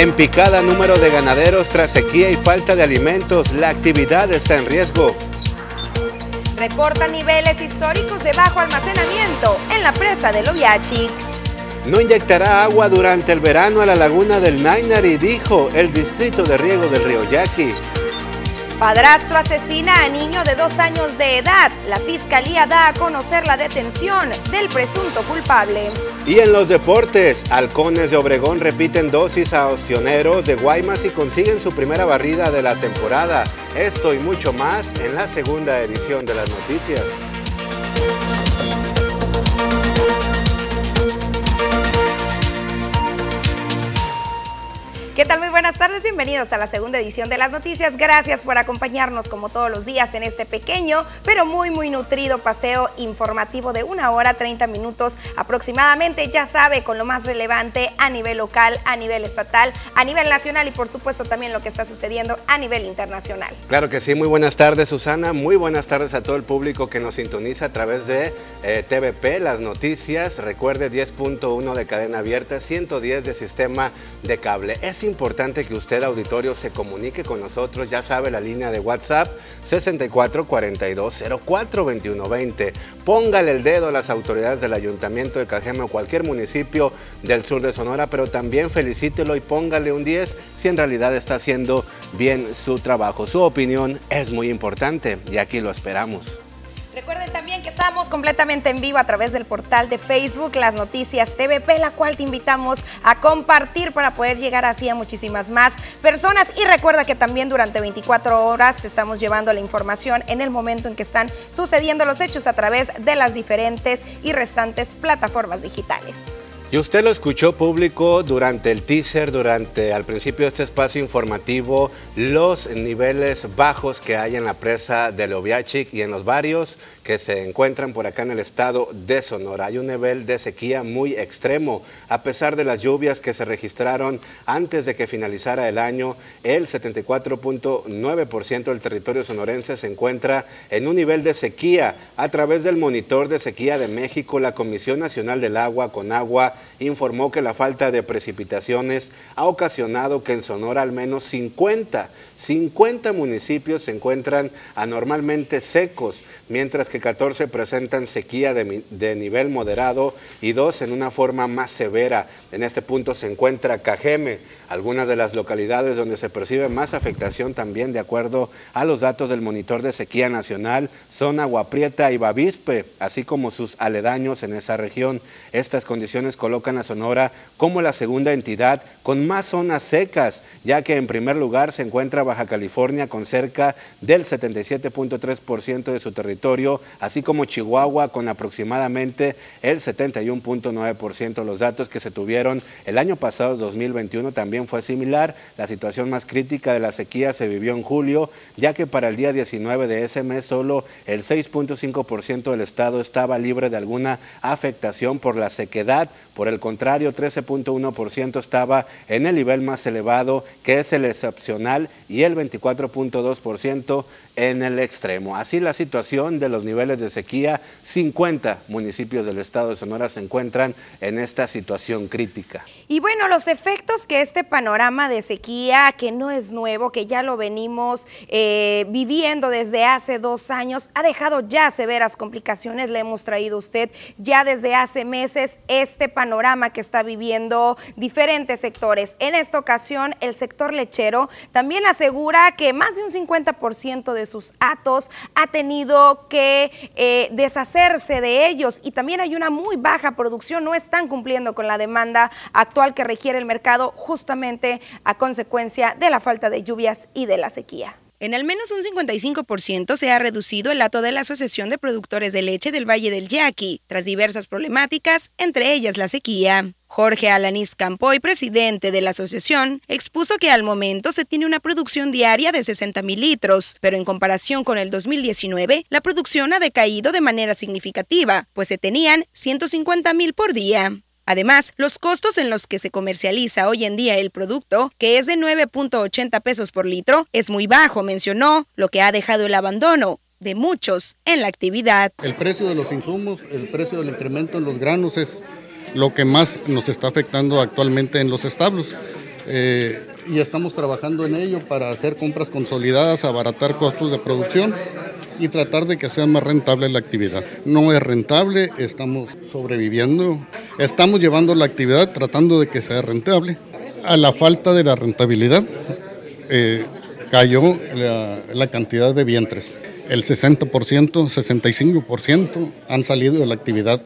En picada número de ganaderos tras sequía y falta de alimentos, la actividad está en riesgo. Reporta niveles históricos de bajo almacenamiento en la presa de Loviachic. No inyectará agua durante el verano a la laguna del Nainari, dijo el distrito de riego del río Yaqui. Padrastro asesina a niño de dos años de edad. La fiscalía da a conocer la detención del presunto culpable. Y en los deportes, halcones de Obregón repiten dosis a ostioneros de Guaymas y consiguen su primera barrida de la temporada. Esto y mucho más en la segunda edición de las noticias. ¿Qué tal? Muy buenas tardes, bienvenidos a la segunda edición de las noticias. Gracias por acompañarnos como todos los días en este pequeño, pero muy, muy nutrido paseo informativo de una hora, 30 minutos aproximadamente. Ya sabe, con lo más relevante a nivel local, a nivel estatal, a nivel nacional y por supuesto también lo que está sucediendo a nivel internacional. Claro que sí, muy buenas tardes Susana, muy buenas tardes a todo el público que nos sintoniza a través de eh, TVP, las noticias. Recuerde 10.1 de cadena abierta, 110 de sistema de cable. Es importante que usted, auditorio, se comunique con nosotros. Ya sabe la línea de WhatsApp 64 42 04 21 20. Póngale el dedo a las autoridades del Ayuntamiento de Cajeme o cualquier municipio del sur de Sonora, pero también felicítelo y póngale un 10 si en realidad está haciendo bien su trabajo. Su opinión es muy importante y aquí lo esperamos. Recuerden también que estamos completamente en vivo a través del portal de Facebook Las Noticias TVP, la cual te invitamos a compartir para poder llegar así a muchísimas más personas. Y recuerda que también durante 24 horas te estamos llevando la información en el momento en que están sucediendo los hechos a través de las diferentes y restantes plataformas digitales. Y usted lo escuchó público durante el teaser, durante al principio de este espacio informativo, los niveles bajos que hay en la presa de Loviachic y en los varios que se encuentran por acá en el estado de Sonora. Hay un nivel de sequía muy extremo. A pesar de las lluvias que se registraron antes de que finalizara el año, el 74.9% del territorio sonorense se encuentra en un nivel de sequía. A través del monitor de sequía de México, la Comisión Nacional del Agua, con agua, informó que la falta de precipitaciones ha ocasionado que en Sonora al menos 50 50 municipios se encuentran anormalmente secos, mientras que 14 presentan sequía de, nivel moderado y dos en una forma más severa. En este punto se encuentra Cajeme, algunas de las localidades donde se percibe más afectación también, de acuerdo a los datos del Monitor de Sequía Nacional, son Agua Prieta y Bavispe, así como sus aledaños en esa región. Estas condiciones colocan a Sonora como la segunda entidad con más zonas secas, ya que en primer lugar se encuentra Baja California con cerca del 77.3% de su territorio, así como Chihuahua con aproximadamente el 71.9%. Los datos que se tuvieron el año pasado, 2021, también fue similar. La situación más crítica de la sequía se vivió en julio, ya que para el día 19 de ese mes solo el 6.5% del estado estaba libre de alguna afectación por la sequedad. Por el contrario, 13.1% estaba en el nivel más elevado, que es el excepcional, y el 24.2% en el extremo. Así la situación de los niveles de sequía, 50 municipios del estado de Sonora se encuentran en esta situación crítica. Y bueno, los efectos que este panorama de sequía, que no es nuevo, que ya lo venimos eh, viviendo desde hace dos años, ha dejado ya severas complicaciones. Le hemos traído a usted ya desde hace meses este panorama que está viviendo diferentes sectores. En esta ocasión, el sector lechero también asegura que más de un 50% de sus atos ha tenido que eh, deshacerse de ellos y también hay una muy baja producción, no están cumpliendo con la demanda actual que requiere el mercado justamente a consecuencia de la falta de lluvias y de la sequía. En al menos un 55% se ha reducido el ato de la Asociación de Productores de Leche del Valle del Yaqui, tras diversas problemáticas, entre ellas la sequía. Jorge Alanis Campoy, presidente de la asociación, expuso que al momento se tiene una producción diaria de 60 mil litros, pero en comparación con el 2019, la producción ha decaído de manera significativa, pues se tenían 150 mil por día. Además, los costos en los que se comercializa hoy en día el producto, que es de 9.80 pesos por litro, es muy bajo, mencionó, lo que ha dejado el abandono de muchos en la actividad. El precio de los insumos, el precio del incremento en los granos es lo que más nos está afectando actualmente en los establos. eh, y estamos trabajando en ello para hacer compras consolidadas, abaratar costos de producción y tratar de que sea más rentable la actividad. No es rentable, estamos sobreviviendo, estamos llevando la actividad tratando de que sea rentable. A la falta de la rentabilidad eh, cayó la, la cantidad de vientres. El 60%, 65% han salido de la actividad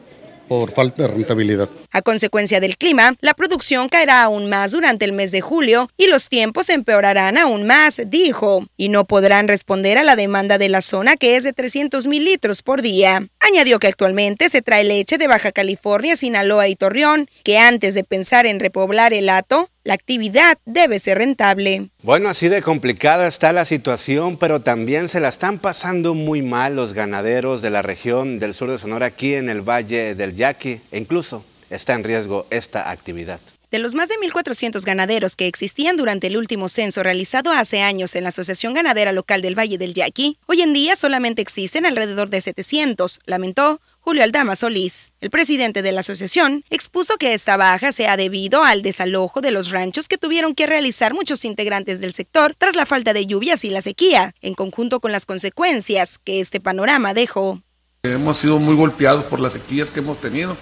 por falta de rentabilidad. A consecuencia del clima, la producción caerá aún más durante el mes de julio y los tiempos empeorarán aún más, dijo, y no podrán responder a la demanda de la zona que es de 300 mil litros por día. Añadió que actualmente se trae leche de Baja California, Sinaloa y Torreón, que antes de pensar en repoblar el hato, la actividad debe ser rentable. Bueno, así de complicada está la situación, pero también se la están pasando muy mal los ganaderos de la región del sur de Sonora, aquí en el Valle del Yaqui, e incluso está en riesgo esta actividad. De los más de 1.400 ganaderos que existían durante el último censo realizado hace años en la Asociación Ganadera Local del Valle del Yaqui, hoy en día solamente existen alrededor de 700, lamentó Julio Aldama Solís. El presidente de la asociación expuso que esta baja se ha debido al desalojo de los ranchos que tuvieron que realizar muchos integrantes del sector tras la falta de lluvias y la sequía, en conjunto con las consecuencias que este panorama dejó. Hemos sido muy golpeados por las sequías que hemos tenido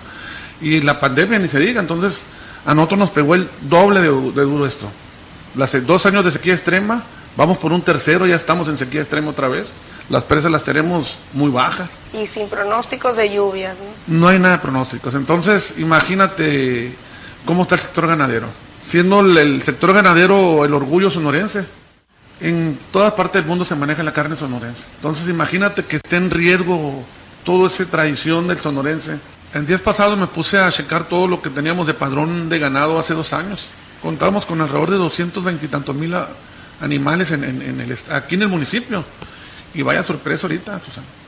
y la pandemia ni se diga, entonces a nosotros nos pegó el doble de, duro esto. Las dos años de sequía extrema, vamos por un tercero, ya estamos en sequía extrema otra vez las presas las tenemos muy bajas. Y sin pronósticos de lluvias, ¿no? No hay nada de pronósticos. Entonces, imagínate cómo está el sector ganadero. Siendo el, sector ganadero el orgullo sonorense. En todas partes del mundo se maneja la carne sonorense. Entonces, imagínate que esté en riesgo toda esa tradición del sonorense. En días pasados me puse a checar todo lo que teníamos de padrón de ganado hace dos años. Contábamos con alrededor de 220 y tantos mil animales en, el, aquí en el municipio. Y vaya sorpresa ahorita,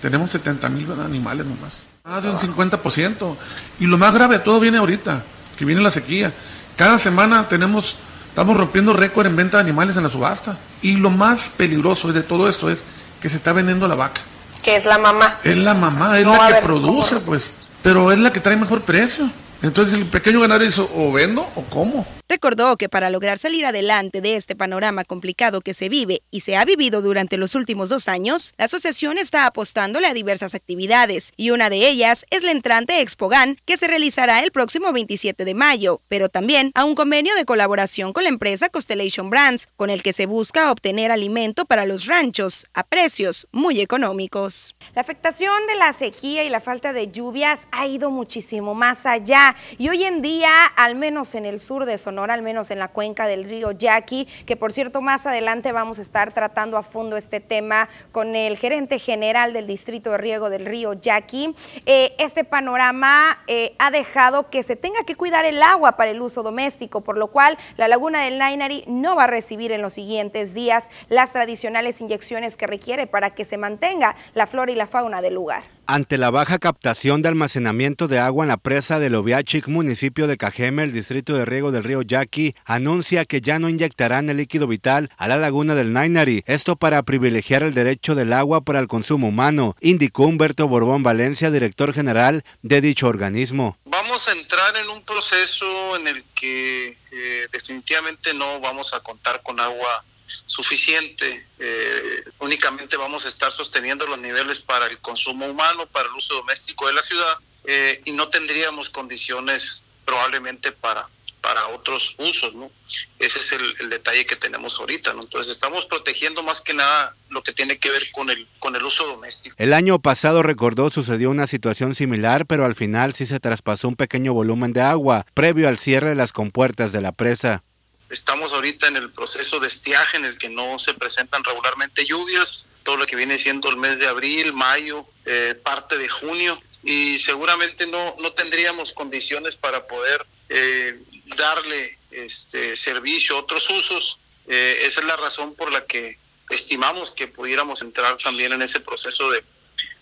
tenemos 70 mil animales nomás. Más de un 50%. Y lo más grave de todo viene ahorita, que viene la sequía. Cada semana tenemos, estamos rompiendo récord en venta de animales en la subasta. Y lo más peligroso de todo esto es que se está vendiendo la vaca. Que es la mamá. Es la mamá, es la que produce, pues. Pero es la que trae mejor precio. Entonces el pequeño ganadero hizo, o vendo o cómo. Recordó que para lograr salir adelante de este panorama complicado que se vive y se ha vivido durante los últimos dos años, la asociación está apostándole a diversas actividades y una de ellas es la entrante Expogan que se realizará el próximo 27 de mayo, pero también a un convenio de colaboración con la empresa Constellation Brands, con el que se busca obtener alimento para los ranchos a precios muy económicos. La afectación de la sequía y la falta de lluvias ha ido muchísimo más allá y hoy en día, al menos en el sur de Sonora, al menos en la cuenca del río Yaqui, que por cierto más adelante vamos a estar tratando a fondo este tema con el gerente general del Distrito de Riego del río Yaqui, eh, este panorama eh, ha dejado que se tenga que cuidar el agua para el uso doméstico, por lo cual la laguna del Nainari no va a recibir en los siguientes días las tradicionales inyecciones que requiere para que se mantenga la flora y la fauna del lugar. Ante la baja captación de almacenamiento de agua en la presa de Loviachic, municipio de Cajeme, el distrito de riego del río Yaqui, anuncia que ya no inyectarán el líquido vital a la laguna del Nainari, esto para privilegiar el derecho del agua para el consumo humano, indicó Humberto Borbón Valencia, director general de dicho organismo. Vamos a entrar en un proceso en el que eh, definitivamente no vamos a contar con agua suficiente. Eh, únicamente vamos a estar sosteniendo los niveles para el consumo humano, para el uso doméstico de la ciudad eh, y no tendríamos condiciones probablemente para para otros usos, ¿no? Ese es el, detalle que tenemos ahorita, ¿no? Entonces estamos protegiendo más que nada lo que tiene que ver con el, con el uso doméstico. El año pasado, recordó, sucedió una situación similar, pero al final sí se traspasó un pequeño volumen de agua, previo al cierre de las compuertas de la presa. Estamos ahorita en el proceso de estiaje en el que no se presentan regularmente lluvias, todo lo que viene siendo el mes de abril, mayo, eh, parte de junio, y seguramente no, no tendríamos condiciones para poder eh, darle este servicio a otros usos. Eh, esa es la razón por la que estimamos que pudiéramos entrar también en ese proceso de,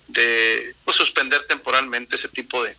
de pues, suspender temporalmente ese tipo de,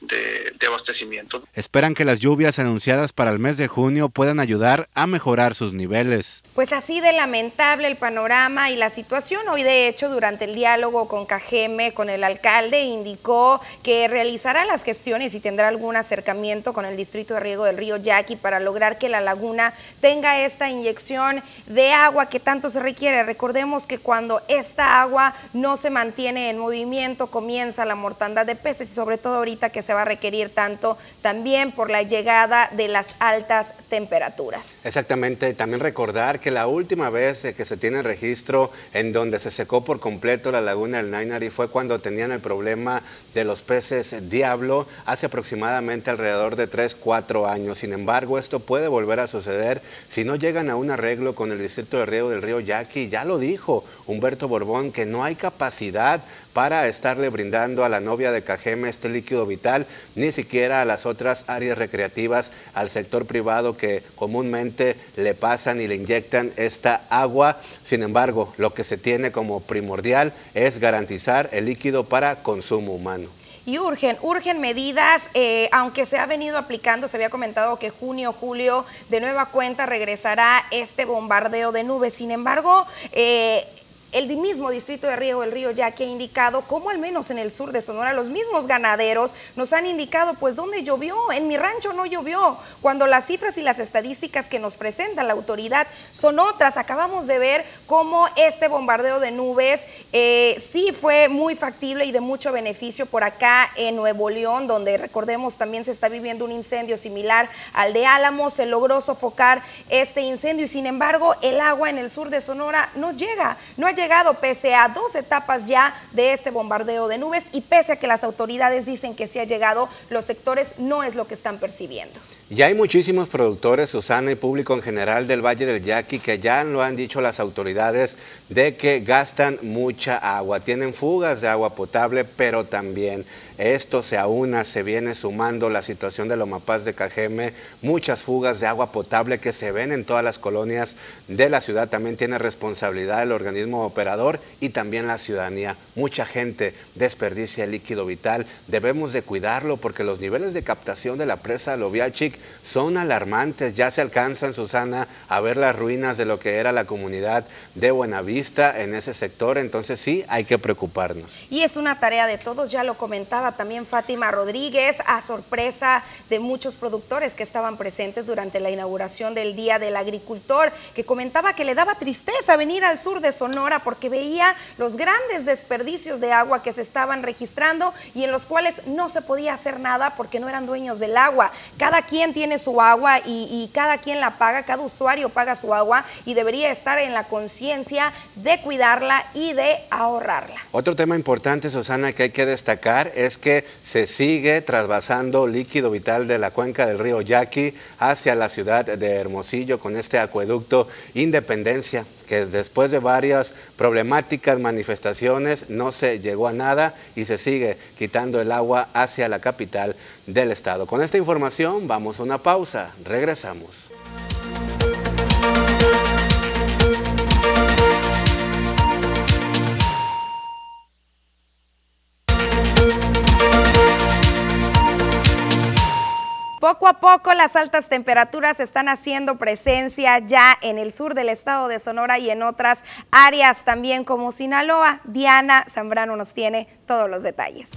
de, abastecimiento. Esperan que las lluvias anunciadas para el mes de junio puedan ayudar a mejorar sus niveles. Pues así de lamentable el panorama y la situación. Hoy de hecho durante el diálogo con Cajeme, con el alcalde, indicó que realizará las gestiones y tendrá algún acercamiento con el distrito de riego del río Yaqui para lograr que la laguna tenga esta inyección de agua que tanto se requiere. Recordemos que cuando esta agua no se mantiene en movimiento comienza la mortandad de peces y sobre todo ahorita que se va a requerir tanto también por la llegada de las altas temperaturas. Exactamente, también recordar que la última vez que se tiene registro en donde se secó por completo la laguna del Nainari fue cuando tenían el problema de los peces diablo hace aproximadamente alrededor de 3, 4 años. Sin embargo, esto puede volver a suceder si no llegan a un arreglo con el distrito de riego del río Yaqui. Ya lo dijo Humberto Borbón que no hay capacidad para estarle brindando a la novia de Cajeme este líquido vital, ni siquiera a las otras áreas recreativas, al sector privado que comúnmente le pasan y le inyectan esta agua. Sin embargo, lo que se tiene como primordial es garantizar el líquido para consumo humano y urgen, urgen medidas, eh, aunque se ha venido aplicando, se había comentado que junio, julio, de nueva cuenta regresará este bombardeo de nubes. Sin embargo, eh, el mismo distrito de Riego del Río ya que ha indicado cómo al menos en el sur de Sonora los mismos ganaderos nos han indicado pues dónde llovió, en mi rancho no llovió, cuando las cifras y las estadísticas que nos presenta la autoridad son otras. Acabamos de ver cómo este bombardeo de nubes eh, sí fue muy factible y de mucho beneficio por acá en Nuevo León, donde recordemos también se está viviendo un incendio similar al de Álamo, se logró sofocar este incendio y sin embargo el agua en el sur de Sonora no llega, no ha llegado pese a dos etapas ya de este bombardeo de nubes y pese a que las autoridades dicen que sí ha llegado, los sectores no es lo que están percibiendo. Ya hay muchísimos productores, Susana, y público en general del Valle del Yaqui que ya lo han dicho las autoridades de que gastan mucha agua, tienen fugas de agua potable, pero también esto se aúna, se viene sumando la situación de Lomapaz de Cajeme, muchas fugas de agua potable que se ven en todas las colonias de la ciudad. También tiene responsabilidad el organismo operador y también la ciudadanía. Mucha gente desperdicia el líquido vital. Debemos de cuidarlo porque los niveles de captación de la presa Loviachic son alarmantes. Ya se alcanzan, Susana, a ver las ruinas de lo que era la comunidad de Buenavista en ese sector. Entonces sí, hay que preocuparnos. Y es una tarea de todos, ya lo comentaba también Fátima Rodríguez, a sorpresa de muchos productores que estaban presentes durante la inauguración del Día del Agricultor, que comentaba que le daba tristeza venir al sur de Sonora porque veía los grandes desperdicios de agua que se estaban registrando y en los cuales no se podía hacer nada porque no eran dueños del agua. Cada quien tiene su agua y, cada quien la paga, cada usuario paga su agua y debería estar en la conciencia de cuidarla y de ahorrarla. Otro tema importante, Susana, que hay que destacar es que se sigue trasvasando líquido vital de la cuenca del río Yaqui hacia la ciudad de Hermosillo con este acueducto Independencia que después de varias problemáticas manifestaciones no se llegó a nada y se sigue quitando el agua hacia la capital del estado. Con esta información vamos a una pausa, regresamos. Poco a poco las altas temperaturas están haciendo presencia ya en el sur del estado de Sonora y en otras áreas también como Sinaloa. Diana Zambrano nos tiene todos los detalles.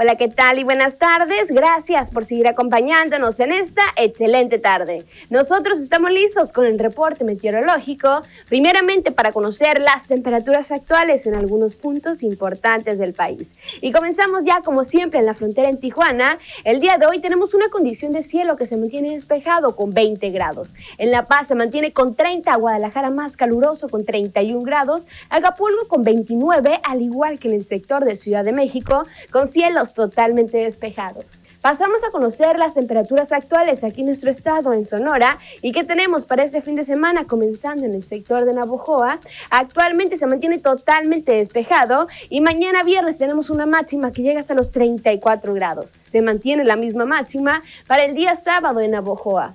Hola, ¿qué tal y buenas tardes? Gracias por seguir acompañándonos en esta excelente tarde. Nosotros estamos listos con el reporte meteorológico, primeramente para conocer las temperaturas actuales en algunos puntos importantes del país. Y comenzamos ya como siempre en la frontera en Tijuana. El día de hoy tenemos una condición de cielo que se mantiene despejado con 20 grados. En La Paz se mantiene con 30, Guadalajara más caluroso con 31 grados, Acapulco con 29, al igual que en el sector de Ciudad de México, con cielos totalmente despejado. Pasamos a conocer las temperaturas actuales aquí en nuestro estado, en Sonora, y qué tenemos para este fin de semana, comenzando en el sector de Navojoa. Actualmente se mantiene totalmente despejado y mañana viernes tenemos una máxima que llega hasta los 34 grados. Se mantiene la misma máxima para el día sábado en Navojoa.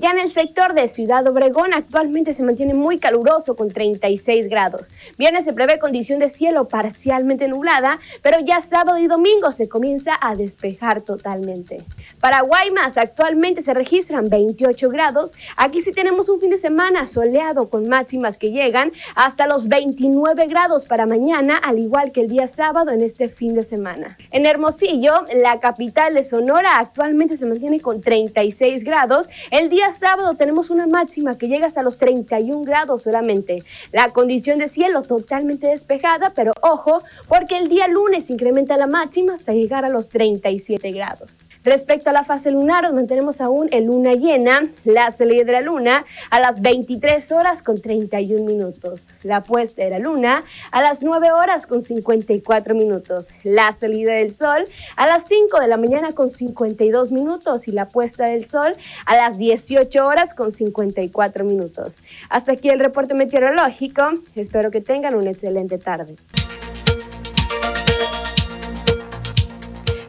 Ya en el sector de Ciudad Obregón actualmente se mantiene muy caluroso con 36 grados. Viernes se prevé condición de cielo parcialmente nublada, pero ya sábado y domingo se comienza a despejar totalmente. Para Guaymas actualmente se registran 28 grados. Aquí sí tenemos un fin de semana soleado con máximas que llegan hasta los 29 grados para mañana, al igual que el día sábado en este fin de semana. En Hermosillo, la capital de Sonora actualmente se mantiene con 36 grados. El día sábado tenemos una máxima que llega hasta los 31 grados solamente. La condición de cielo totalmente despejada, pero ojo, porque el día lunes incrementa la máxima hasta llegar a los 37 grados. Respecto a la fase lunar, mantenemos aún en luna llena, la salida de la luna a las 23 horas con 31 minutos, la puesta de la luna a las 9 horas con 54 minutos, la salida del sol a las 5 de la mañana con 52 minutos y la puesta del sol a las 18 horas con 54 minutos. Hasta aquí el reporte meteorológico, espero que tengan una excelente tarde.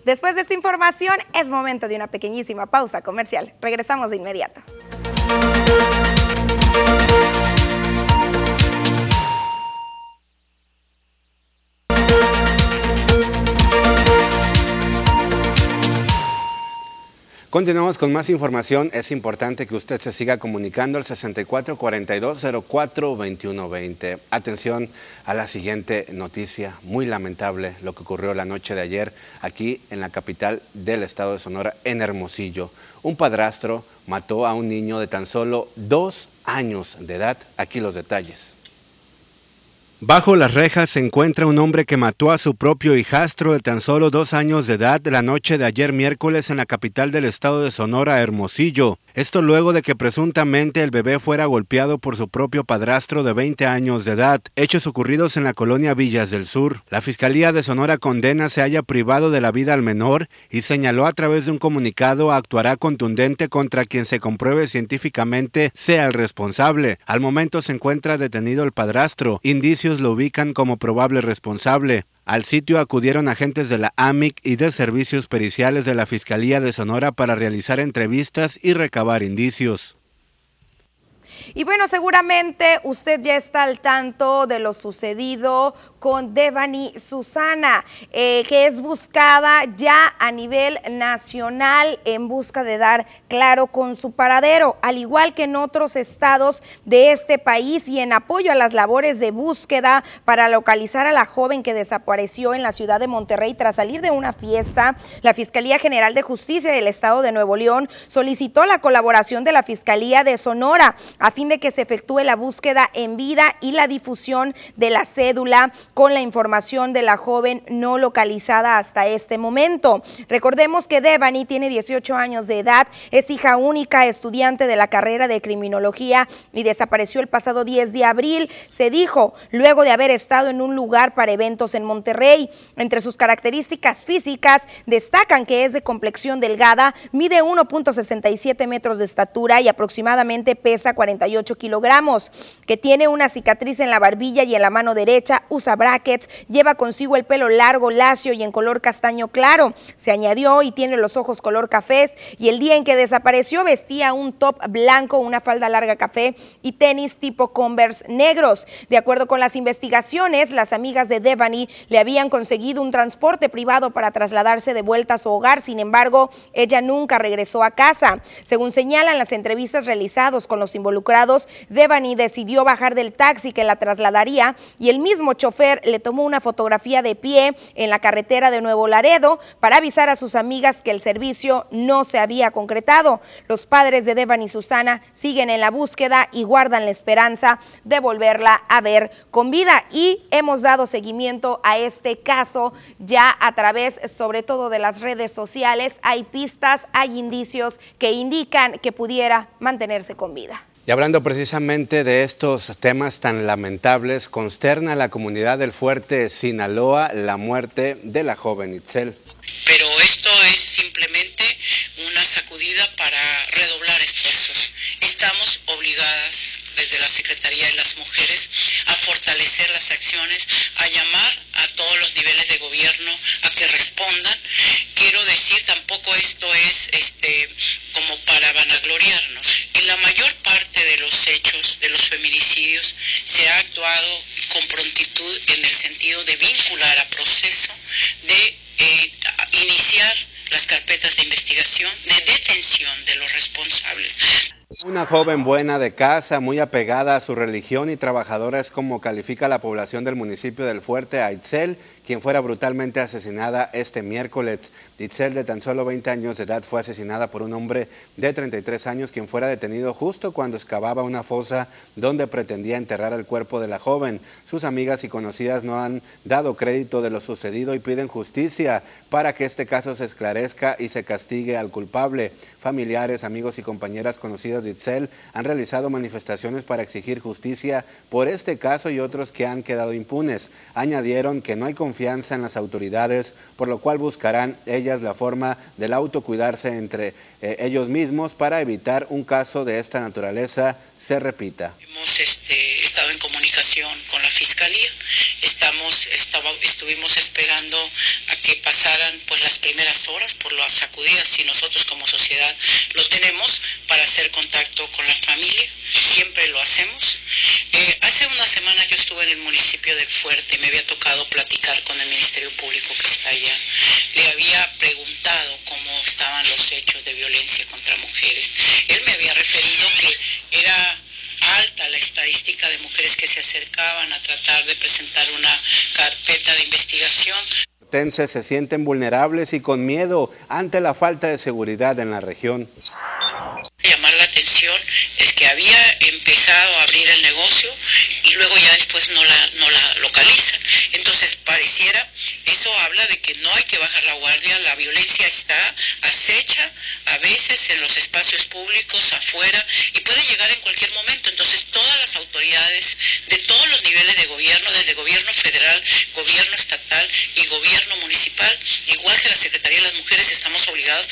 Después de esta información es momento de una pequeñísima pausa comercial. Regresamos de inmediato. Continuamos con más información. Es importante que usted se siga comunicando al 6442042120. Atención a la siguiente noticia, muy lamentable lo que ocurrió la noche de ayer aquí en la capital del estado de Sonora, en Hermosillo. Un padrastro mató a un niño de tan solo dos años de edad. Aquí los detalles. Bajo las rejas se encuentra un hombre que mató a su propio hijastro de tan solo dos años de edad la noche de ayer miércoles en la capital del estado de Sonora, Hermosillo. Esto luego de que presuntamente el bebé fuera golpeado por su propio padrastro de 20 años de edad, hechos ocurridos en la colonia Villas del Sur. La Fiscalía de Sonora condena se haya privado de la vida al menor y señaló a través de un comunicado actuará contundente contra quien se compruebe científicamente sea el responsable. Al momento se encuentra detenido el padrastro. Lo ubican como probable responsable. Al sitio acudieron agentes de la AMIC y de servicios periciales de la Fiscalía de Sonora para realizar entrevistas y recabar indicios. Y bueno, seguramente usted ya está al tanto de lo sucedido con Devani Susana, eh, que es buscada ya a nivel nacional en busca de dar claro con su paradero, al igual que en otros estados de este país y en apoyo a las labores de búsqueda para localizar a la joven que desapareció en la ciudad de Monterrey tras salir de una fiesta. La Fiscalía General de Justicia del Estado de Nuevo León solicitó la colaboración de la Fiscalía de Sonora a de que se efectúe la búsqueda en vida y la difusión de la cédula con la información de la joven no localizada hasta este momento. Recordemos que Devani tiene 18 años de edad, es hija única, estudiante de la carrera de criminología y desapareció el pasado 10 de abril, se dijo, luego de haber estado en un lugar para eventos en Monterrey. Entre sus características físicas destacan que es de complexión delgada, mide 1.67 metros de estatura y aproximadamente pesa 48 kilogramos, que tiene una cicatriz en la barbilla y en la mano derecha, usa brackets, lleva consigo el pelo largo, lacio y en color castaño claro. Se añadió y tiene los ojos color cafés y el día en que desapareció vestía un top blanco, una falda larga café y tenis tipo Converse negros. De acuerdo con las investigaciones, las amigas de Devani le habían conseguido un transporte privado para trasladarse de vuelta a su hogar, sin embargo, ella nunca regresó a casa. Según señalan las entrevistas realizadas con los involucrados, Devani decidió bajar del taxi que la trasladaría y el mismo chofer le tomó una fotografía de pie en la carretera de Nuevo Laredo para avisar a sus amigas que el servicio no se había concretado. Los padres de Devani y Susana siguen en la búsqueda y guardan la esperanza de volverla a ver con vida y hemos dado seguimiento a este caso ya a través sobre todo de las redes sociales. Hay pistas, hay indicios que indican que pudiera mantenerse con vida. Y hablando precisamente de estos temas tan lamentables, consterna a la comunidad del fuerte Sinaloa la muerte de la joven Itzel. Pero esto es simplemente una sacudida para redoblar esfuerzos. Estamos obligadas desde la Secretaría de las Mujeres a fortalecer las acciones, a llamar a todos los niveles de gobierno a que respondan. Quiero decir, tampoco esto es este como para vanagloriarnos. En la mayor parte de los hechos de los feminicidios se ha actuado con prontitud en el sentido de vincular a proceso, de eh, iniciar las carpetas de investigación, de detención de los responsables. Una joven buena de casa, muy apegada a su religión y trabajadora es como califica la población del municipio del Fuerte, Aitzel, quien fuera brutalmente asesinada este miércoles. Ditzel, de tan solo 20 años de edad, fue asesinada por un hombre de 33 años, quien fuera detenido justo cuando excavaba una fosa donde pretendía enterrar el cuerpo de la joven. Sus amigas y conocidas no han dado crédito de lo sucedido y piden justicia para que este caso se esclarezca y se castigue al culpable. Familiares, amigos y compañeras conocidas de Itzel han realizado manifestaciones para exigir justicia por este caso y otros que han quedado impunes. Añadieron que no hay confianza en las autoridades, por lo cual buscarán ellas la forma del autocuidarse entre eh, ellos mismos para evitar un caso de esta naturaleza se repita. Este, comunicación con la Fiscalía, estamos, estaba, estuvimos esperando a que pasaran pues, las primeras horas por las sacudidas y nosotros como sociedad lo tenemos para hacer contacto con la familia, siempre lo hacemos. Eh, hace una semana yo estuve en el municipio de Fuerte, me había tocado platicar con el Ministerio Público que está allá. Le había preguntado cómo estaban los hechos de violencia contra mujeres. Él me había referido que era alta la estadística de mujeres que se acercaban a tratar de presentar una carpeta de investigación. Se sienten vulnerables y con miedo ante la falta de seguridad en la región. Llamar la atención es que había empezado a abrir el negocio y luego ya después no la, no la localizan. Entonces pareciera, eso habla de que no hay que bajar la guardia, la violencia está acecha a veces en los espacios públicos, afuera, y puede llegar en cualquier momento. Entonces todas las autoridades de todos los niveles de gobierno, desde gobierno federal, gobierno estatal y gobierno municipal, igual que la Secretaría de las Mujeres, estamos obligados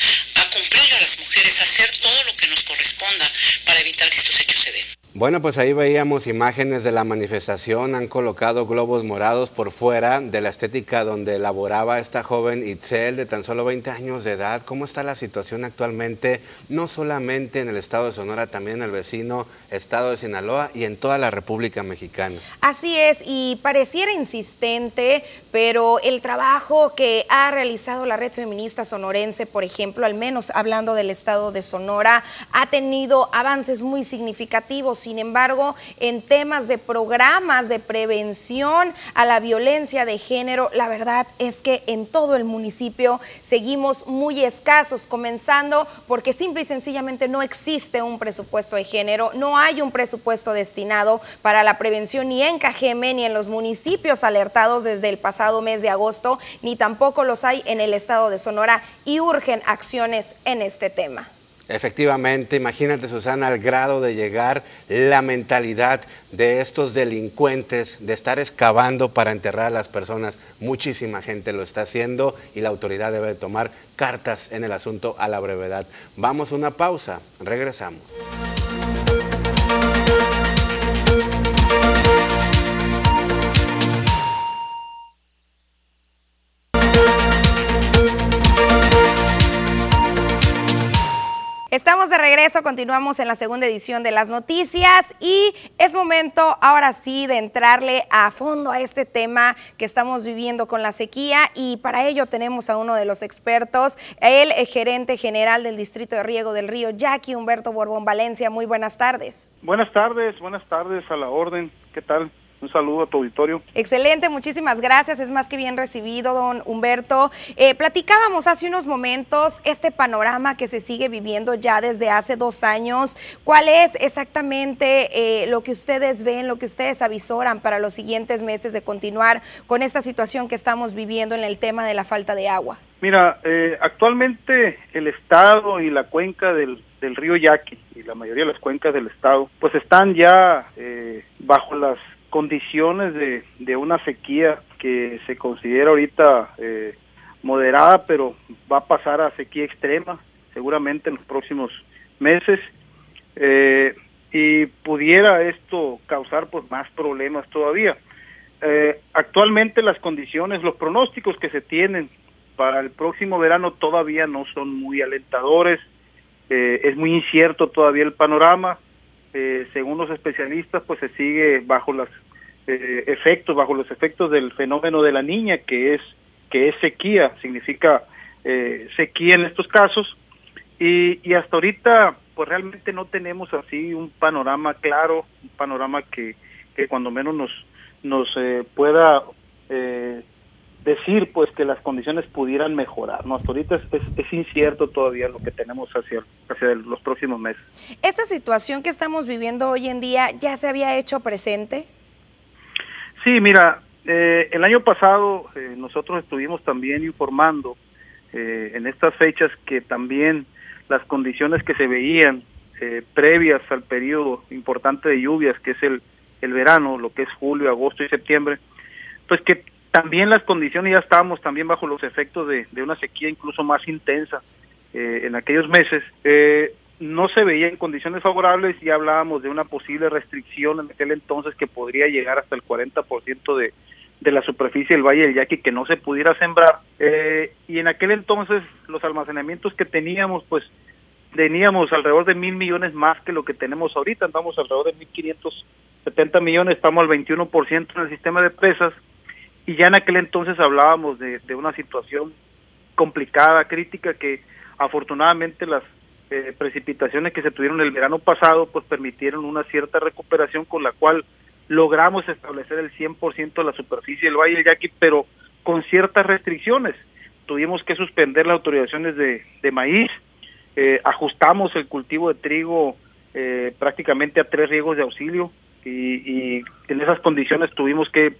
a cumplir a las mujeres, a hacer todo lo que nos corresponda para evitar que estos hechos se den. Bueno, pues ahí veíamos imágenes de la manifestación, han colocado globos morados por fuera de la estética donde elaboraba esta joven Itzel de tan solo 20 años de edad. ¿Cómo está la situación actualmente, no solamente en el estado de Sonora, también en el vecino estado de Sinaloa y en toda la República Mexicana? Así es, y pareciera insistente, pero el trabajo que ha realizado la red feminista sonorense, por ejemplo, al menos hablando del estado de Sonora, ha tenido avances muy significativos. Sin embargo, en temas de programas de prevención a la violencia de género, la verdad es que en todo el municipio seguimos muy escasos, comenzando porque simple y sencillamente no existe un presupuesto de género, no hay un presupuesto destinado para la prevención ni en Cajeme ni en los municipios alertados desde el pasado mes de agosto, ni tampoco los hay en el estado de Sonora y urgen acciones en este tema. Efectivamente, imagínate Susana, al grado de llegar la mentalidad de estos delincuentes, de estar excavando para enterrar a las personas. Muchísima gente lo está haciendo y la autoridad debe tomar cartas en el asunto a la brevedad. Vamos a una pausa, regresamos. Estamos de regreso, continuamos en la segunda edición de las noticias y es momento ahora sí de entrarle a fondo a este tema que estamos viviendo con la sequía y para ello tenemos a uno de los expertos, el gerente general del Distrito de Riego del Río, Jackie Humberto Borbón Valencia. Muy buenas tardes. Buenas tardes, buenas tardes a la orden. ¿Qué tal? Un saludo a tu auditorio. Excelente, muchísimas gracias. Es más que bien recibido, don Humberto. Eh, platicábamos hace unos momentos este panorama que se sigue viviendo ya desde hace dos años. ¿Cuál es exactamente eh, lo que ustedes ven, lo que ustedes avisoran para los siguientes meses de continuar con esta situación que estamos viviendo en el tema de la falta de agua? Mira, eh, actualmente el Estado y la cuenca del, del río Yaqui y la mayoría de las cuencas del Estado, pues están ya bajo las condiciones de, de una sequía que se considera ahorita eh, moderada, pero va a pasar a sequía extrema seguramente en los próximos meses. Eh, y pudiera esto causar pues más problemas todavía. Eh, actualmente las condiciones, los pronósticos que se tienen para el próximo verano todavía no son muy alentadores, eh, es muy incierto todavía el panorama, eh, según los especialistas pues se sigue bajo los efectos, bajo los efectos del fenómeno de la niña que es que es sequía, significa sequía en estos casos. Y, y hasta ahorita pues realmente no tenemos así un panorama claro, un panorama que, que cuando menos nos nos eh, pueda eh, decir pues que las condiciones pudieran mejorar. ¿no? Hasta ahorita es, incierto todavía lo que tenemos hacia, hacia los próximos meses. ¿Esta situación que estamos viviendo hoy en día ya se había hecho presente? Sí, mira, eh, el año pasado nosotros estuvimos también informando en estas fechas que también las condiciones que se veían previas al periodo importante de lluvias, que es el el verano, lo que es julio, agosto y septiembre, pues que también las condiciones ya estábamos también bajo los efectos de, una sequía incluso más intensa eh, en aquellos meses. Eh, no se veía en condiciones favorables y hablábamos de una posible restricción en aquel entonces que podría llegar hasta el 40% de, de la superficie del Valle del Yaqui que no se pudiera sembrar. Eh, y en aquel entonces los almacenamientos que teníamos, pues teníamos alrededor de mil millones más que lo que tenemos ahorita, andamos alrededor de mil quinientos 70 millones, estamos al 21% en el sistema de presas y ya en aquel entonces hablábamos de, una situación complicada, crítica, que afortunadamente las eh, precipitaciones que se tuvieron el verano pasado pues permitieron una cierta recuperación con la cual logramos establecer el 100% de la superficie del Valle del Yaqui, pero con ciertas restricciones. Tuvimos que suspender las autorizaciones de, maíz, eh, ajustamos el cultivo de trigo eh, prácticamente a tres riegos de auxilio, y, en esas condiciones tuvimos que,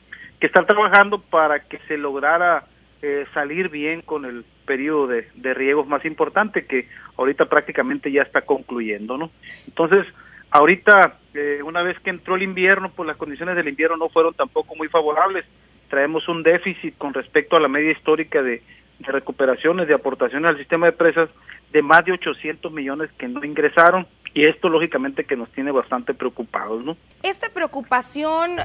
estar trabajando para que se lograra eh, salir bien con el periodo de, riegos más importante que ahorita prácticamente ya está concluyendo, ¿no? Entonces, ahorita, eh, una vez que entró el invierno, pues las condiciones del invierno no fueron tampoco muy favorables. Traemos un déficit con respecto a la media histórica de, de recuperaciones, de aportaciones al sistema de presas de más de 800 millones que no ingresaron y esto lógicamente que nos tiene bastante preocupados, ¿no? Esta preocupación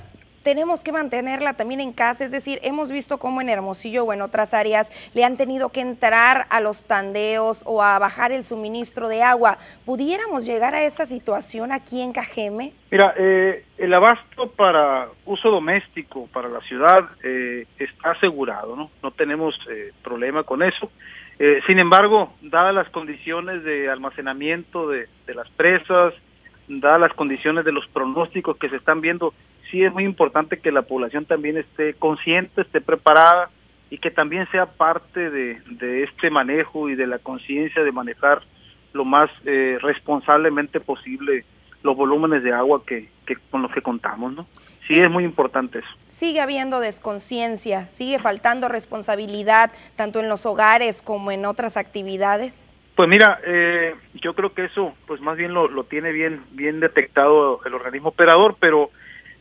tenemos que mantenerla también en casa, es decir, hemos visto cómo en Hermosillo o en otras áreas le han tenido que entrar a los tandeos o a bajar el suministro de agua. ¿Pudiéramos llegar a esa situación aquí en Cajeme? Mira, eh, el abasto para uso doméstico para la ciudad eh, está asegurado, ¿no? No tenemos eh, problema con eso. Eh, sin embargo, dadas las condiciones de almacenamiento de, las presas, dadas las condiciones de los pronósticos que se están viendo, sí es muy importante que la población también esté consciente, esté preparada y que también sea parte de, este manejo y de la conciencia de manejar lo más eh, responsablemente posible los volúmenes de agua que, que, con los que contamos, ¿no? Sí, es muy importante eso. Sigue habiendo desconciencia, sigue faltando responsabilidad tanto en los hogares como en otras actividades. Pues mira, eh, yo creo que eso, pues más bien lo, lo tiene bien, bien detectado el organismo operador, pero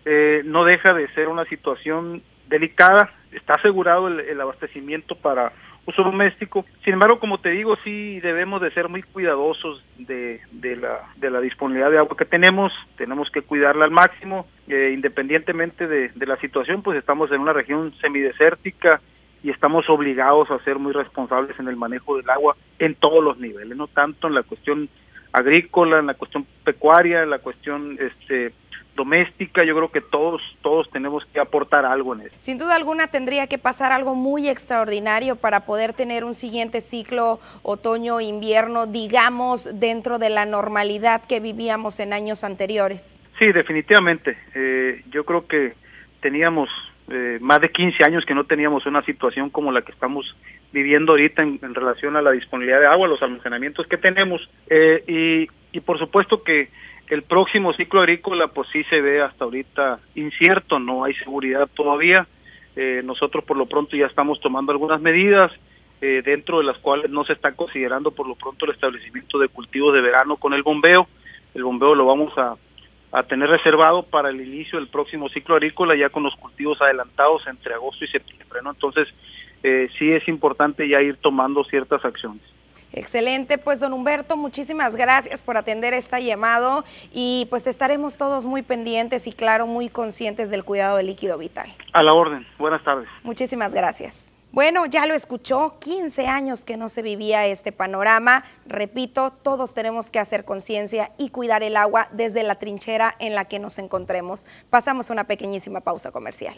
eh, no deja de ser una situación delicada. Está asegurado el abastecimiento para uso doméstico. Sin embargo, como te digo, sí debemos de ser muy cuidadosos de, de, la, de la disponibilidad de agua que tenemos, tenemos que cuidarla al máximo, eh, independientemente de, de la situación, pues estamos en una región semidesértica y estamos obligados a ser muy responsables en el manejo del agua en todos los niveles, no tanto en la cuestión agrícola, en la cuestión pecuaria, en la cuestión este doméstica, yo creo que todos, todos tenemos que aportar algo en eso. Sin duda alguna tendría que pasar algo muy extraordinario para poder tener un siguiente ciclo otoño-invierno, digamos, dentro de la normalidad que vivíamos en años anteriores. Sí, definitivamente. Eh, yo creo que teníamos eh, más de 15 años que no teníamos una situación como la que estamos viviendo ahorita en, relación a la disponibilidad de agua, los almacenamientos que tenemos eh, y, y por supuesto que el próximo ciclo agrícola pues sí se ve hasta ahorita incierto, no hay seguridad todavía. Eh, nosotros por lo pronto ya estamos tomando algunas medidas, eh, dentro de las cuales no se está considerando por lo pronto el establecimiento de cultivos de verano con el bombeo. El bombeo lo vamos a, a tener reservado para el inicio del próximo ciclo agrícola ya con los cultivos adelantados entre agosto y septiembre. ¿no? Entonces, eh, sí es importante ya ir tomando ciertas acciones. Excelente, pues don Humberto, muchísimas gracias por atender este llamado y pues estaremos todos muy pendientes y claro, muy conscientes del cuidado del líquido vital. A la orden, buenas tardes. Muchísimas gracias. Bueno, ya lo escuchó, 15 años que no se vivía este panorama. Repito, todos tenemos que hacer conciencia y cuidar el agua desde la trinchera en la que nos encontremos. Pasamos una pequeñísima pausa comercial.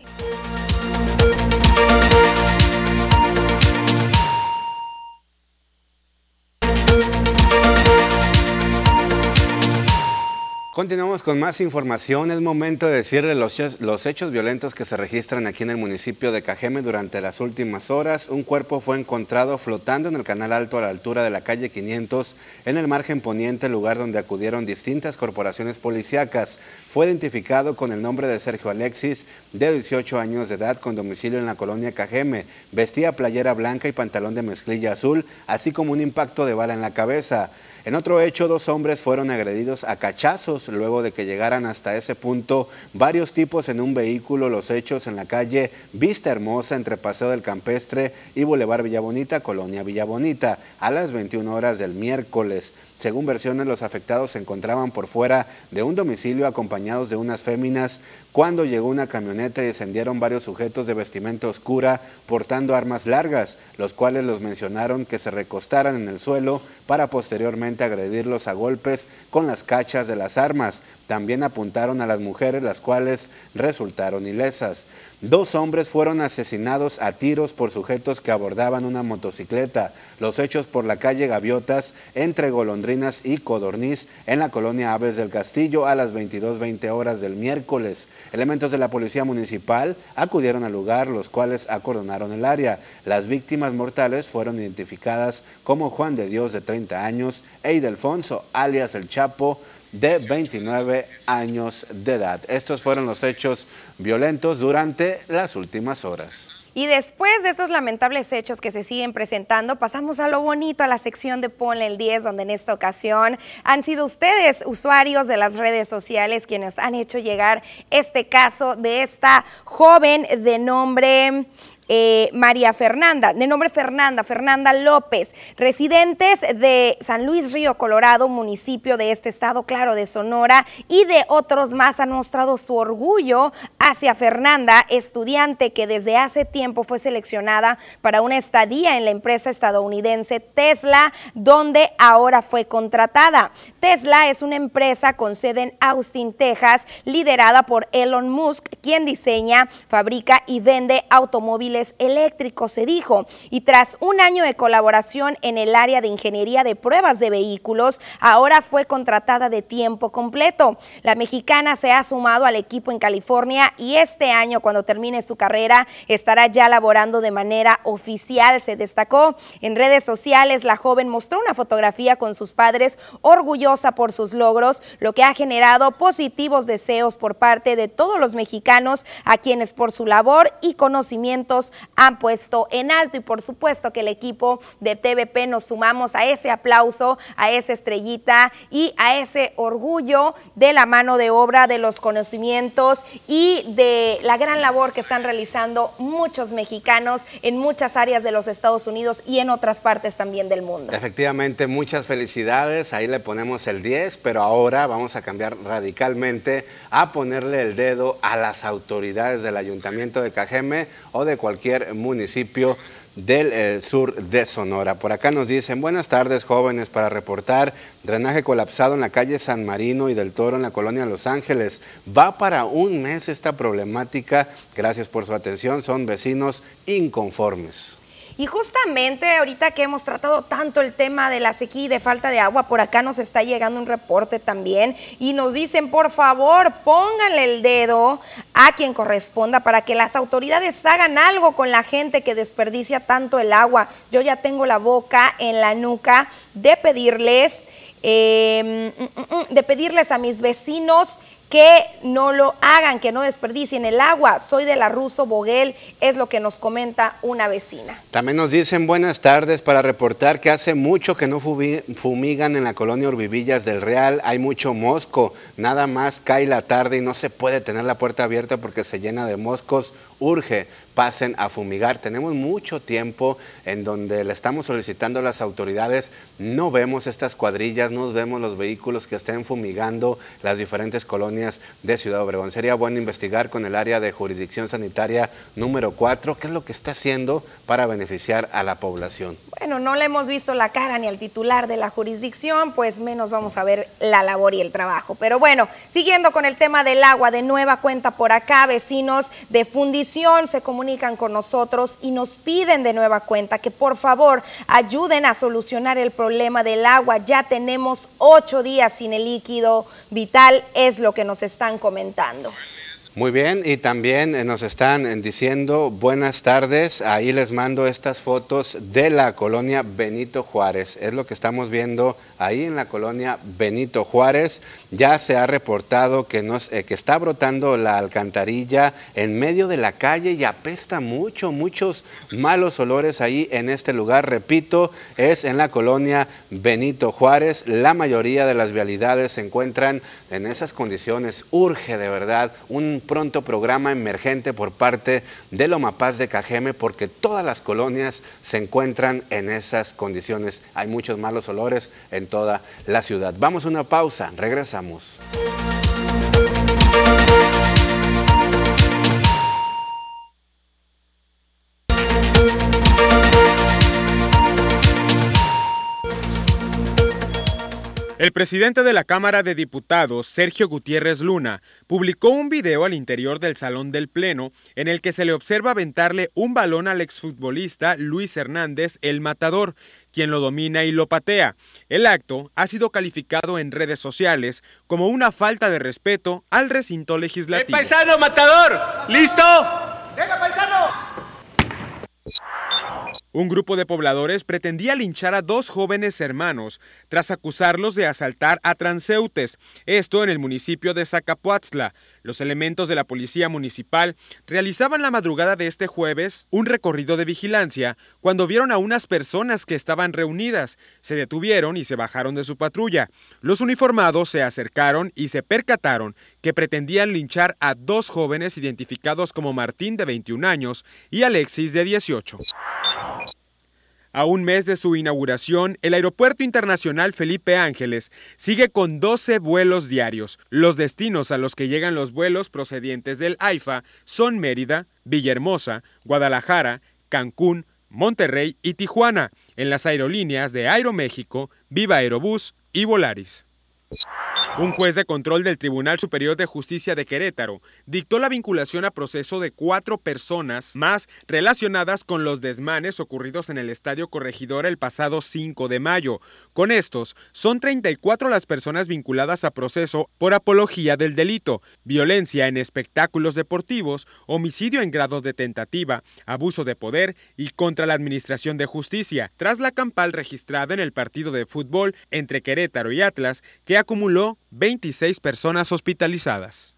Continuamos con más información. Es momento de decirle los, hechos violentos que se registran aquí en el municipio de Cajeme durante las últimas horas. Un cuerpo fue encontrado flotando en el canal alto a la altura de la calle 500 en el margen poniente, lugar donde acudieron distintas corporaciones policíacas. Fue identificado con el nombre de Sergio Alexis, de 18 años de edad, con domicilio en la colonia Cajeme. Vestía playera blanca y pantalón de mezclilla azul, así como un impacto de bala en la cabeza. En otro hecho, dos hombres fueron agredidos a cachazos luego de que llegaran hasta ese punto varios tipos en un vehículo. Los hechos en la calle Vista Hermosa entre Paseo del Campestre y Boulevard Villabonita, Colonia Villabonita, a las 21 horas del miércoles. Según versiones, los afectados se encontraban por fuera de un domicilio acompañados de unas féminas cuando llegó una camioneta y descendieron varios sujetos de vestimenta oscura portando armas largas, los cuales los mencionaron que se recostaran en el suelo para posteriormente agredirlos a golpes con las cachas de las armas. También apuntaron a las mujeres, las cuales resultaron ilesas. Dos hombres fueron asesinados a tiros por sujetos que abordaban una motocicleta. Los hechos por la calle Gaviotas entre Golondrinas y Codorniz en la colonia Aves del Castillo a las 22.20 horas del miércoles. Elementos de la policía municipal acudieron al lugar, los cuales acordonaron el área. Las víctimas mortales fueron identificadas como Juan de Dios de 30 años e Idelfonso, alias El Chapo, de 29 años de edad. Estos fueron los hechos violentos durante las últimas horas. Y después de estos lamentables hechos que se siguen presentando, pasamos a lo bonito, a la sección de Ponle el 10, donde en esta ocasión han sido ustedes, usuarios de las redes sociales, quienes han hecho llegar este caso de esta joven de nombre eh, María Fernanda, de nombre Fernanda, Fernanda López, residentes de San Luis Río Colorado, municipio de este estado, claro, de Sonora, y de otros más han mostrado su orgullo hacia Fernanda, estudiante que desde hace tiempo fue seleccionada para una estadía en la empresa estadounidense Tesla, donde ahora fue contratada. Tesla es una empresa con sede en Austin, Texas, liderada por Elon Musk, quien diseña, fabrica y vende automóviles eléctricos, se dijo. Y tras un año de colaboración en el área de ingeniería de pruebas de vehículos, ahora fue contratada de tiempo completo. La mexicana se ha sumado al equipo en California y este año, cuando termine su carrera, estará ya laborando de manera oficial, se destacó. En redes sociales, la joven mostró una fotografía con sus padres, orgullosa por sus logros, lo que ha generado positivos deseos por parte de todos los mexicanos a quienes por su labor y conocimientos han puesto en alto y por supuesto que el equipo de TVP nos sumamos a ese aplauso, a esa estrellita y a ese orgullo de la mano de obra, de los conocimientos y de la gran labor que están realizando muchos mexicanos en muchas áreas de los Estados Unidos y en otras partes también del mundo. Efectivamente, muchas felicidades, ahí le ponemos el 10, pero ahora vamos a cambiar radicalmente a ponerle el dedo a las autoridades del Ayuntamiento de Cajeme o de cualquier cualquier municipio del eh, sur de Sonora. Por acá nos dicen, buenas tardes jóvenes, para reportar drenaje colapsado en la calle San Marino y del Toro en la colonia Los Ángeles. Va para un mes esta problemática. Gracias por su atención. Son vecinos inconformes. Y justamente ahorita que hemos tratado tanto el tema de la sequía y de falta de agua, por acá nos está llegando un reporte también y nos dicen, por favor, pónganle el dedo a quien corresponda para que las autoridades hagan algo con la gente que desperdicia tanto el agua. Yo ya tengo la boca en la nuca de pedirles, eh, mm, mm, mm, de pedirles a mis vecinos que no lo hagan, que no desperdicien el agua. Soy de la Ruso Boguel, es lo que nos comenta una vecina. También nos dicen buenas tardes para reportar que hace mucho que no fumigan en la colonia Urbivillas del Real, hay mucho mosco, nada más cae la tarde y no se puede tener la puerta abierta porque se llena de moscos urge pasen a fumigar. Tenemos mucho tiempo en donde le estamos solicitando a las autoridades, no vemos estas cuadrillas, no vemos los vehículos que estén fumigando las diferentes colonias de Ciudad Obregón. Sería bueno investigar con el área de jurisdicción sanitaria número 4, qué es lo que está haciendo para beneficiar a la población. Bueno, no le hemos visto la cara ni al titular de la jurisdicción, pues menos vamos a ver la labor y el trabajo. Pero bueno, siguiendo con el tema del agua, de nueva cuenta por acá, vecinos de fundición se comunican comunican con nosotros y nos piden de nueva cuenta que por favor ayuden a solucionar el problema del agua. Ya tenemos ocho días sin el líquido vital, es lo que nos están comentando. Muy bien, y también eh, nos están eh, diciendo buenas tardes. Ahí les mando estas fotos de la colonia Benito Juárez. Es lo que estamos viendo ahí en la colonia Benito Juárez. Ya se ha reportado que, nos, eh, que está brotando la alcantarilla en medio de la calle y apesta mucho, muchos malos olores ahí en este lugar. Repito, es en la colonia Benito Juárez. La mayoría de las vialidades se encuentran en esas condiciones. Urge de verdad un pronto programa emergente por parte de Lomapaz de Cajeme porque todas las colonias se encuentran en esas condiciones. Hay muchos malos olores en toda la ciudad. Vamos a una pausa, regresamos. El presidente de la Cámara de Diputados, Sergio Gutiérrez Luna, publicó un video al interior del Salón del Pleno en el que se le observa aventarle un balón al exfutbolista Luis Hernández, el matador, quien lo domina y lo patea. El acto ha sido calificado en redes sociales como una falta de respeto al recinto legislativo. ¡Eh, paisano matador! ¿Listo? Un grupo de pobladores pretendía linchar a dos jóvenes hermanos tras acusarlos de asaltar a transeúntes, esto en el municipio de Zacapuatzla. Los elementos de la policía municipal realizaban la madrugada de este jueves un recorrido de vigilancia cuando vieron a unas personas que estaban reunidas, se detuvieron y se bajaron de su patrulla. Los uniformados se acercaron y se percataron que pretendían linchar a dos jóvenes identificados como Martín de 21 años y Alexis de 18. A un mes de su inauguración, el Aeropuerto Internacional Felipe Ángeles sigue con 12 vuelos diarios. Los destinos a los que llegan los vuelos procedientes del AIFA son Mérida, Villahermosa, Guadalajara, Cancún, Monterrey y Tijuana, en las aerolíneas de Aeroméxico, Viva Aerobús y Volaris. Un juez de control del Tribunal Superior de Justicia de Querétaro dictó la vinculación a proceso de cuatro personas más relacionadas con los desmanes ocurridos en el Estadio Corregidor el pasado 5 de mayo. Con estos, son 34 las personas vinculadas a proceso por apología del delito, violencia en espectáculos deportivos, homicidio en grado de tentativa, abuso de poder y contra la Administración de Justicia, tras la campal registrada en el partido de fútbol entre Querétaro y Atlas, que acumuló 26 personas hospitalizadas.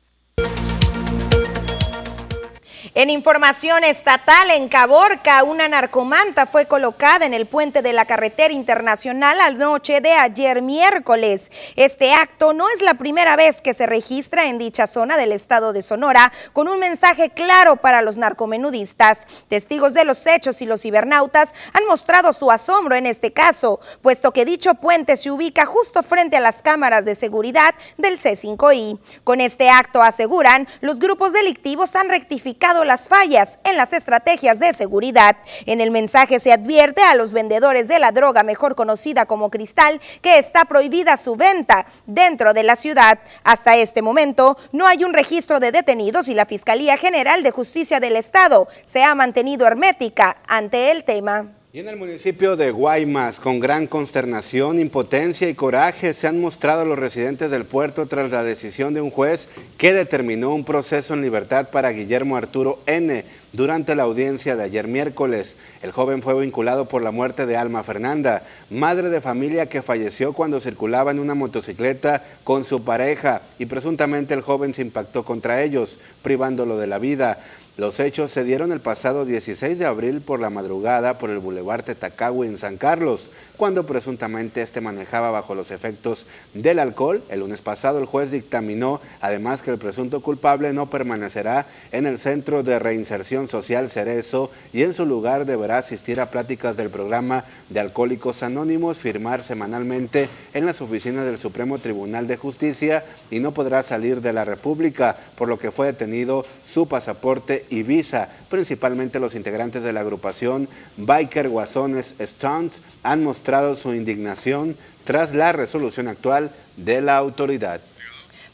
En información estatal, en Caborca, una narcomanta fue colocada en el puente de la carretera internacional al noche de ayer miércoles. Este acto no es la primera vez que se registra en dicha zona del estado de Sonora, con un mensaje claro para los narcomenudistas. Testigos de los hechos y los cibernautas han mostrado su asombro en este caso, puesto que dicho puente se ubica justo frente a las cámaras de seguridad del C5I. Con este acto, aseguran, los grupos delictivos han rectificado las fallas en las estrategias de seguridad. En el mensaje se advierte a los vendedores de la droga mejor conocida como cristal que está prohibida su venta dentro de la ciudad. Hasta este momento no hay un registro de detenidos y la Fiscalía General de Justicia del Estado se ha mantenido hermética ante el tema. Y en el municipio de Guaymas, con gran consternación, impotencia y coraje, se han mostrado los residentes del puerto tras la decisión de un juez que determinó un proceso en libertad para Guillermo Arturo N. Durante la audiencia de ayer miércoles, el joven fue vinculado por la muerte de Alma Fernanda, madre de familia que falleció cuando circulaba en una motocicleta con su pareja y presuntamente el joven se impactó contra ellos, privándolo de la vida. Los hechos se dieron el pasado 16 de abril por la madrugada por el Boulevard Tetacagui en San Carlos cuando presuntamente este manejaba bajo los efectos del alcohol. El lunes pasado el juez dictaminó además que el presunto culpable no permanecerá en el Centro de Reinserción Social Cerezo y en su lugar deberá asistir a pláticas del programa de Alcohólicos Anónimos, firmar semanalmente en las oficinas del Supremo Tribunal de Justicia y no podrá salir de la República, por lo que fue detenido su pasaporte y visa. Principalmente los integrantes de la agrupación Biker Guasones Stunts han mostrado su indignación tras la resolución actual de la autoridad.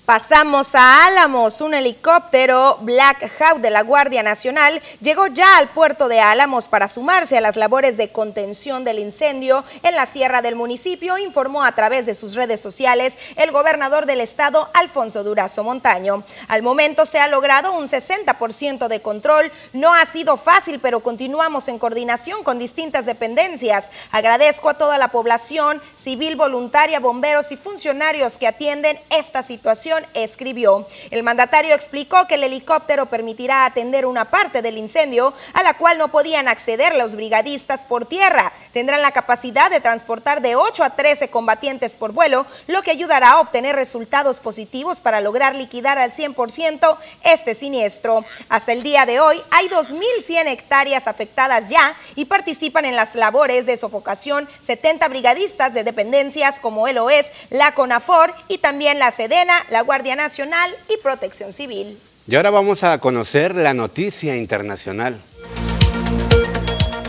Pasamos a Álamos. Un helicóptero Black Hawk de la Guardia Nacional llegó ya al puerto de Álamos para sumarse a las labores de contención del incendio en la sierra del municipio, informó a través de sus redes sociales el gobernador del estado, Alfonso Durazo Montaño. Al momento se ha logrado un 60% de control. No ha sido fácil, pero continuamos en coordinación con distintas dependencias. Agradezco a toda la población, civil, voluntaria, bomberos y funcionarios que atienden esta situación escribió. El mandatario explicó que el helicóptero permitirá atender una parte del incendio a la cual no podían acceder los brigadistas por tierra. Tendrán la capacidad de transportar de 8 a 13 combatientes por vuelo, lo que ayudará a obtener resultados positivos para lograr liquidar al 100% este siniestro. Hasta el día de hoy hay 2.100 hectáreas afectadas ya y participan en las labores de sofocación 70 brigadistas de dependencias como el OES, la CONAFOR y también la SEDENA, la Guardia Nacional y Protección Civil. Y ahora vamos a conocer la noticia internacional.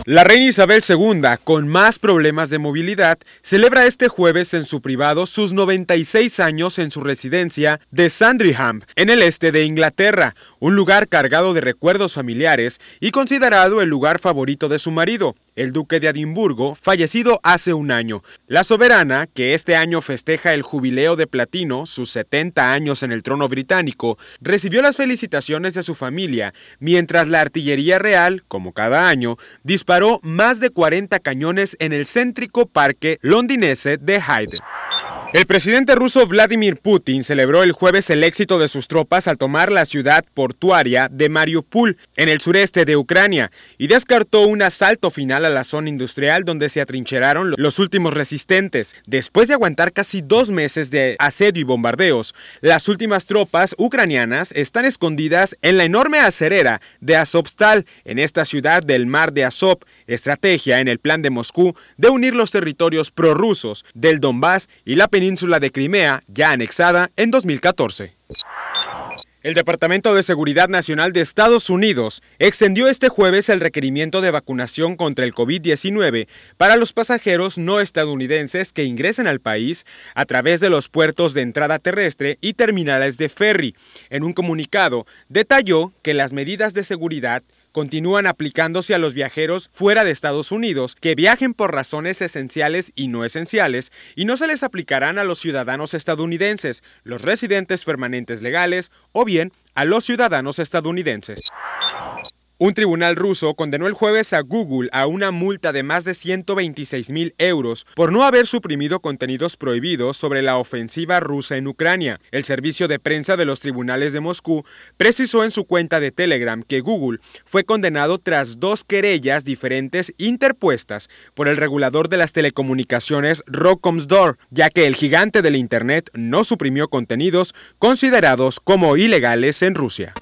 La reina Isabel II, con más problemas de movilidad, celebra este jueves en su privado sus 96 años en su residencia de Sandringham, en el este de Inglaterra, un lugar cargado de recuerdos familiares y considerado el lugar favorito de su marido el duque de Edimburgo, fallecido hace un año. La soberana, que este año festeja el jubileo de platino, sus 70 años en el trono británico, recibió las felicitaciones de su familia, mientras la artillería real, como cada año, disparó más de 40 cañones en el céntrico parque londinense de Hyde. El presidente ruso Vladimir Putin celebró el jueves el éxito de sus tropas al tomar la ciudad portuaria de Mariupol, en el sureste de Ucrania, y descartó un asalto final a la zona industrial donde se atrincheraron los últimos resistentes. Después de aguantar casi dos meses de asedio y bombardeos, las últimas tropas ucranianas están escondidas en la enorme acerera de Azovstal, en esta ciudad del mar de Azov, estrategia en el plan de Moscú de unir los territorios prorrusos del Donbass y la península de Crimea, ya anexada en 2014. El Departamento de Seguridad Nacional de Estados Unidos extendió este jueves el requerimiento de vacunación contra el COVID-19 para los pasajeros no estadounidenses que ingresen al país a través de los puertos de entrada terrestre y terminales de ferry. En un comunicado, detalló que las medidas de seguridad continúan aplicándose a los viajeros fuera de Estados Unidos que viajen por razones esenciales y no esenciales y no se les aplicarán a los ciudadanos estadounidenses, los residentes permanentes legales o bien a los ciudadanos estadounidenses. Un tribunal ruso condenó el jueves a Google a una multa de más de 126 mil euros por no haber suprimido contenidos prohibidos sobre la ofensiva rusa en Ucrania. El servicio de prensa de los tribunales de Moscú precisó en su cuenta de Telegram que Google fue condenado tras dos querellas diferentes interpuestas por el regulador de las telecomunicaciones Rockomsdor, ya que el gigante del Internet no suprimió contenidos considerados como ilegales en Rusia.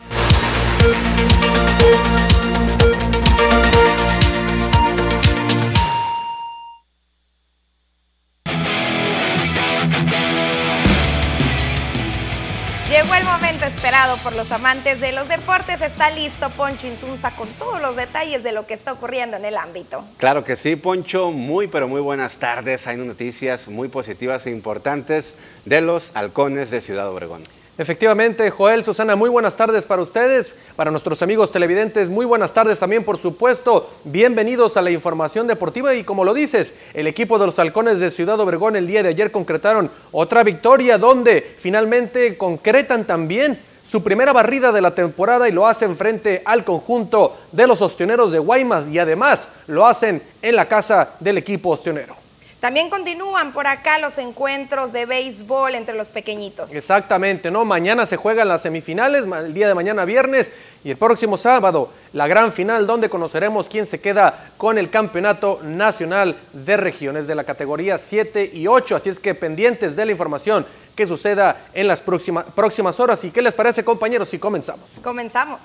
Llegó el momento esperado por los amantes de los deportes. Está listo Poncho Insunza con todos los detalles de lo que está ocurriendo en el ámbito. Claro que sí, Poncho. Muy, pero muy buenas tardes. Hay noticias muy positivas e importantes de los halcones de Ciudad Obregón. Efectivamente, Joel, Susana, muy buenas tardes para ustedes, para nuestros amigos televidentes, muy buenas tardes también, por supuesto. Bienvenidos a la información deportiva y como lo dices, el equipo de los Halcones de Ciudad Obregón el día de ayer concretaron otra victoria donde finalmente concretan también su primera barrida de la temporada y lo hacen frente al conjunto de los ostioneros de Guaymas y además lo hacen en la casa del equipo ostionero. También continúan por acá los encuentros de béisbol entre los pequeñitos. Exactamente, ¿no? Mañana se juegan las semifinales, el día de mañana viernes y el próximo sábado la gran final donde conoceremos quién se queda con el campeonato nacional de regiones de la categoría 7 y 8. Así es que pendientes de la información que suceda en las próximas, próximas horas. ¿Y qué les parece compañeros si comenzamos? Comenzamos.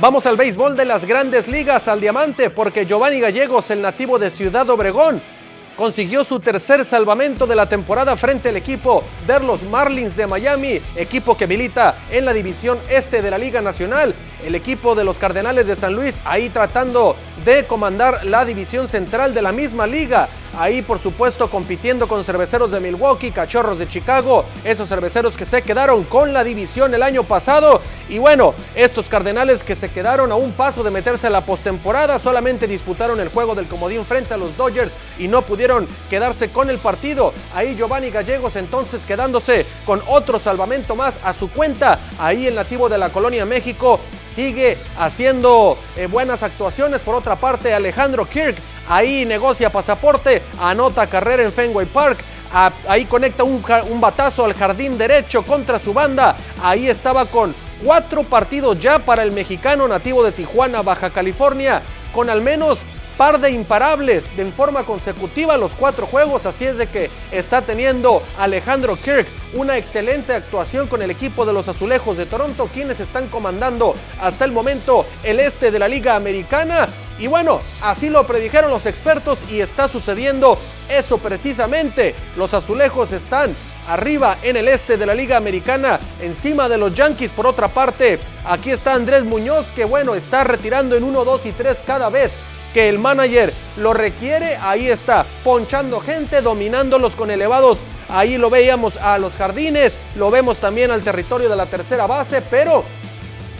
Vamos al béisbol de las grandes ligas, al diamante, porque Giovanni Gallegos, el nativo de Ciudad Obregón, consiguió su tercer salvamento de la temporada frente al equipo de los Marlins de Miami, equipo que milita en la división este de la Liga Nacional. El equipo de los Cardenales de San Luis ahí tratando de comandar la división central de la misma liga. Ahí, por supuesto, compitiendo con cerveceros de Milwaukee, cachorros de Chicago, esos cerveceros que se quedaron con la división el año pasado. Y bueno, estos cardenales que se quedaron a un paso de meterse a la postemporada, solamente disputaron el juego del comodín frente a los Dodgers y no pudieron quedarse con el partido. Ahí Giovanni Gallegos entonces quedándose con otro salvamento más a su cuenta. Ahí el nativo de la colonia México sigue haciendo eh, buenas actuaciones. Por otra parte, Alejandro Kirk ahí negocia pasaporte, anota carrera en Fenway Park. Ahí conecta un, batazo al jardín derecho contra su banda. Ahí estaba con cuatro partidos ya para el mexicano nativo de Tijuana, Baja California, con al menos par de imparables de en forma consecutiva los cuatro juegos, así es de que está teniendo Alejandro Kirk una excelente actuación con el equipo de los Azulejos de Toronto, quienes están comandando hasta el momento el este de la Liga Americana. Y bueno, así lo predijeron los expertos y está sucediendo eso precisamente. Los Azulejos están arriba en el este de la Liga Americana, encima de los Yankees. Por otra parte, aquí está Andrés Muñoz, que bueno, está retirando en 1, 2 y 3 cada vez que el manager lo requiere, ahí está, ponchando gente, dominándolos con elevados. Ahí lo veíamos a los jardines, lo vemos también al territorio de la tercera base, pero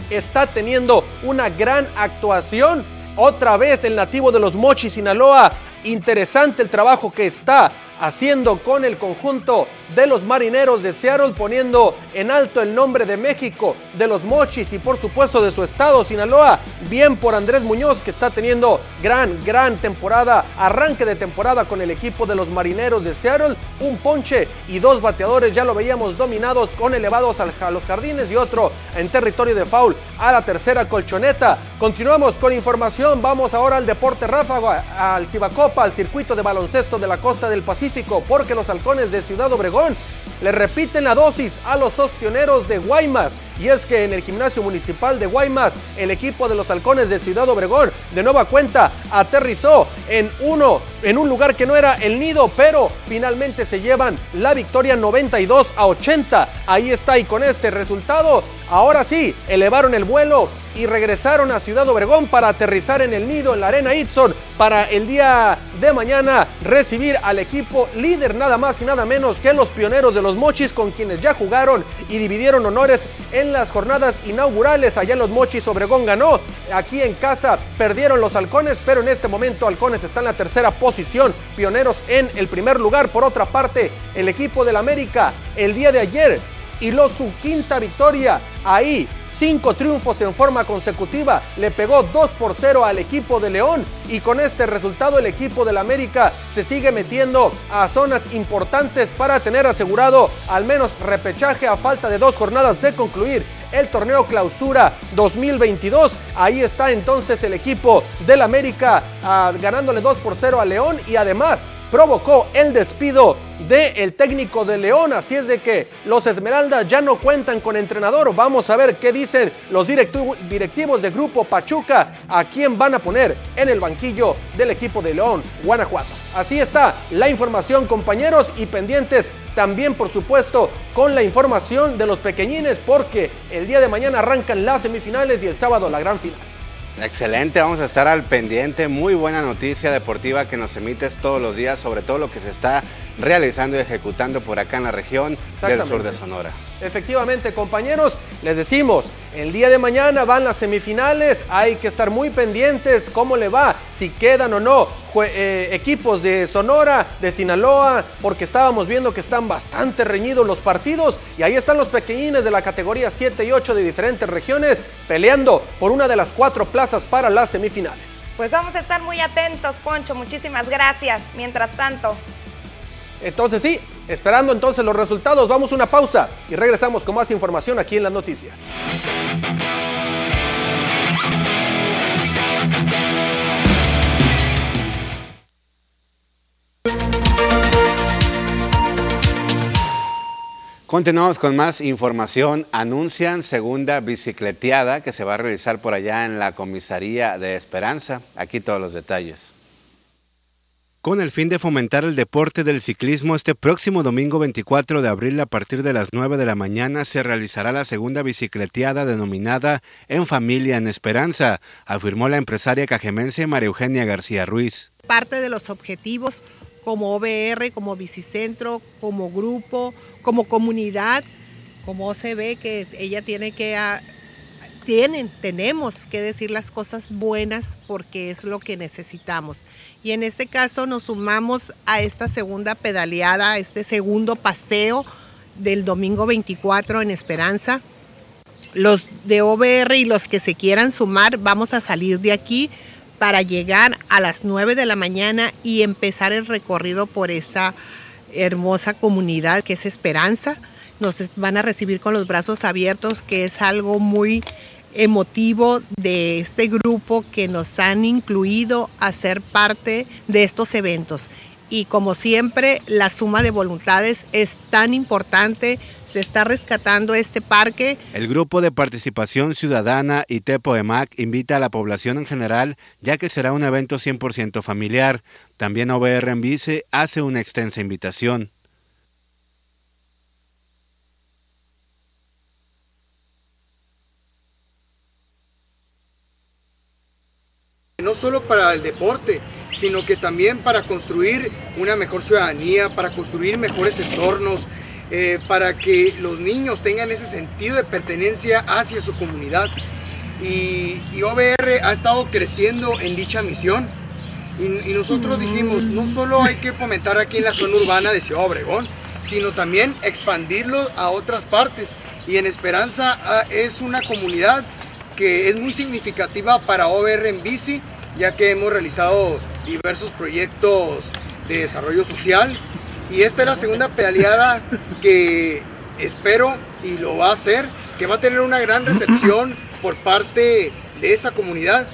está teniendo una gran actuación. Otra vez el nativo de los Mochis, Sinaloa. Interesante el trabajo que está haciendo con el conjunto de los marineros de Seattle, poniendo en alto el nombre de México, de los Mochis y por supuesto de su estado, Sinaloa. Bien por Andrés Muñoz, que está teniendo gran, gran temporada, arranque de temporada con el equipo de los marineros de Seattle. Un ponche y dos bateadores, ya lo veíamos dominados con elevados a los jardines y otro en territorio de foul a la tercera colchoneta. Continuamos con información, vamos ahora al deporte ráfaga, al Cibacopa, al circuito de baloncesto de la costa del Pacífico, porque los halcones de Ciudad Obregón le repiten la dosis a los ostioneros de Guaymas. Y es que en el gimnasio municipal de Guaymas, el equipo de los halcones de Ciudad Obregón, de nueva cuenta, aterrizó en uno, en un lugar que no era el nido, pero finalmente se llevan la victoria 92 a 80. Ahí está, y con este resultado, ahora sí, elevaron el vuelo y regresaron a Ciudad Obregón para aterrizar en el nido en la Arena Itson para el día de mañana recibir al equipo líder nada más y nada menos que los pioneros de los Mochis con quienes ya jugaron y dividieron honores en las jornadas inaugurales. Allá en los Mochis Obregón ganó, aquí en casa perdieron los halcones, pero en este momento halcones está en la tercera posición, pioneros en el primer lugar. Por otra parte, el equipo del América el día de ayer hiló su quinta victoria ahí cinco triunfos en forma consecutiva, le pegó 2 por 0 al equipo de León y con este resultado el equipo del América se sigue metiendo a zonas importantes para tener asegurado al menos repechaje a falta de dos jornadas de concluir el torneo clausura 2022. Ahí está entonces el equipo del América ah, ganándole 2 por 0 a León y además provocó el despido del técnico de León. Así es de que los Esmeraldas ya no cuentan con entrenador. Vamos a ver qué dicen los directivos de Grupo Pachuca a quién van a poner en el banquillo del equipo de León, Guanajuato. Así está la información, compañeros, y pendientes también, por supuesto, con la información de los pequeñines, porque el día de mañana arrancan las semifinales y el sábado la gran final. Excelente, vamos a estar al pendiente. Muy buena noticia deportiva que nos emites todos los días sobre todo lo que se está realizando y ejecutando por acá en la región del sur de Sonora. Efectivamente, compañeros, les decimos, el día de mañana van las semifinales, hay que estar muy pendientes cómo le va, si quedan o no eh, equipos de Sonora, de Sinaloa, porque estábamos viendo que están bastante reñidos los partidos y ahí están los pequeñines de la categoría 7 y 8 de diferentes regiones peleando por una de las cuatro plazas para las semifinales. Pues vamos a estar muy atentos, Poncho. Muchísimas gracias. Mientras tanto. Entonces sí, esperando entonces los resultados, vamos a una pausa y regresamos con más información aquí en las noticias. Continuamos con más información. Anuncian segunda bicicleteada que se va a realizar por allá en la comisaría de Esperanza. Aquí todos los detalles. Con el fin de fomentar el deporte del ciclismo, este próximo domingo 24 de abril a partir de las 9 de la mañana se realizará la segunda bicicleteada denominada En Familia en Esperanza, afirmó la empresaria cajemense María Eugenia García Ruiz. Parte de los objetivos como OBR, como Bicicentro, como grupo, como comunidad, como ve que ella tiene que, tienen, tenemos que decir las cosas buenas porque es lo que necesitamos. Y en este caso nos sumamos a esta segunda pedaleada, a este segundo paseo del domingo 24 en Esperanza. Los de OBR y los que se quieran sumar, vamos a salir de aquí para llegar a las 9 de la mañana y empezar el recorrido por esa hermosa comunidad que es Esperanza. Nos van a recibir con los brazos abiertos, que es algo muy emotivo de este grupo que nos han incluido a ser parte de estos eventos. Y como siempre, la suma de voluntades es tan importante se está rescatando este parque. El Grupo de Participación Ciudadana y TEPOEMAC invita a la población en general, ya que será un evento 100% familiar. También OBR en Vice hace una extensa invitación. No solo para el deporte, sino que también para construir una mejor ciudadanía, para construir mejores entornos, eh, para que los niños tengan ese sentido de pertenencia hacia su comunidad. Y, OBR ha estado creciendo en dicha misión. Y, nosotros dijimos, no solo hay que fomentar aquí en la zona urbana de Ciudad Obregón, sino también expandirlo a otras partes. Y en Esperanza ah, es una comunidad que es muy significativa para OBR en bici, ya que hemos realizado diversos proyectos de desarrollo social y esta es la segunda pedaleada que espero y lo va a hacer, que va a tener una gran recepción por parte de esa comunidad.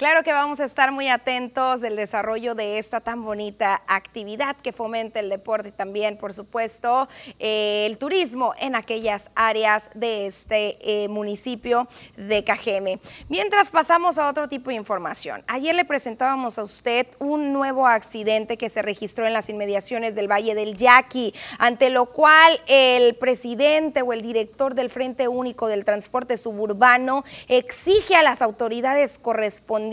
Claro que vamos a estar muy atentos del desarrollo de esta tan bonita actividad que fomenta el deporte y también, por supuesto, eh, el turismo en aquellas áreas de este eh, municipio de Cajeme. Mientras pasamos a otro tipo de información, ayer le presentábamos a usted un nuevo accidente que se registró en las inmediaciones del Valle del Yaqui, ante lo cual el presidente o el director del Frente Único del Transporte Suburbano exige a las autoridades correspondientes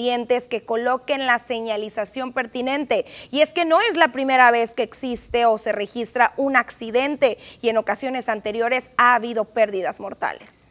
que coloquen la señalización pertinente. Y es que no es la primera vez que existe o se registra un accidente y en ocasiones anteriores ha habido pérdidas mortales.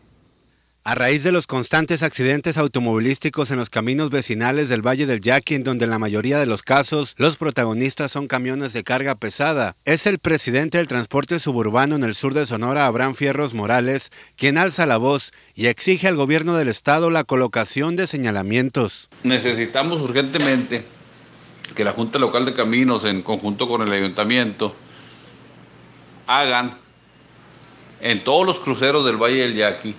A raíz de los constantes accidentes automovilísticos en los caminos vecinales del Valle del Yaqui, en donde en la mayoría de los casos los protagonistas son camiones de carga pesada, es el presidente del transporte suburbano en el sur de Sonora, Abraham Fierros Morales, quien alza la voz y exige al gobierno del estado la colocación de señalamientos. Necesitamos urgentemente que la Junta Local de Caminos, en conjunto con el ayuntamiento, hagan en todos los cruceros del Valle del Yaqui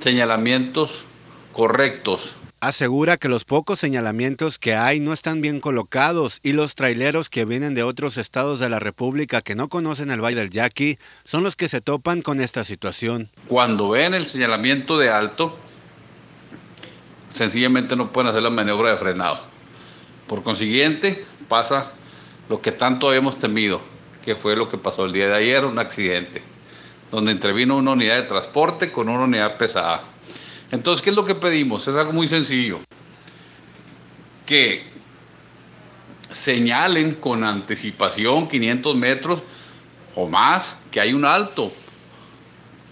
señalamientos correctos. Asegura que los pocos señalamientos que hay no están bien colocados y los traileros que vienen de otros estados de la República que no conocen el Valle del Yaqui son los que se topan con esta situación. Cuando ven el señalamiento de alto, sencillamente no pueden hacer la maniobra de frenado. Por consiguiente, pasa lo que tanto hemos temido, que fue lo que pasó el día de ayer, un accidente donde intervino una unidad de transporte con una unidad pesada. Entonces, ¿qué es lo que pedimos? Es algo muy sencillo. Que señalen con anticipación 500 metros o más que hay un alto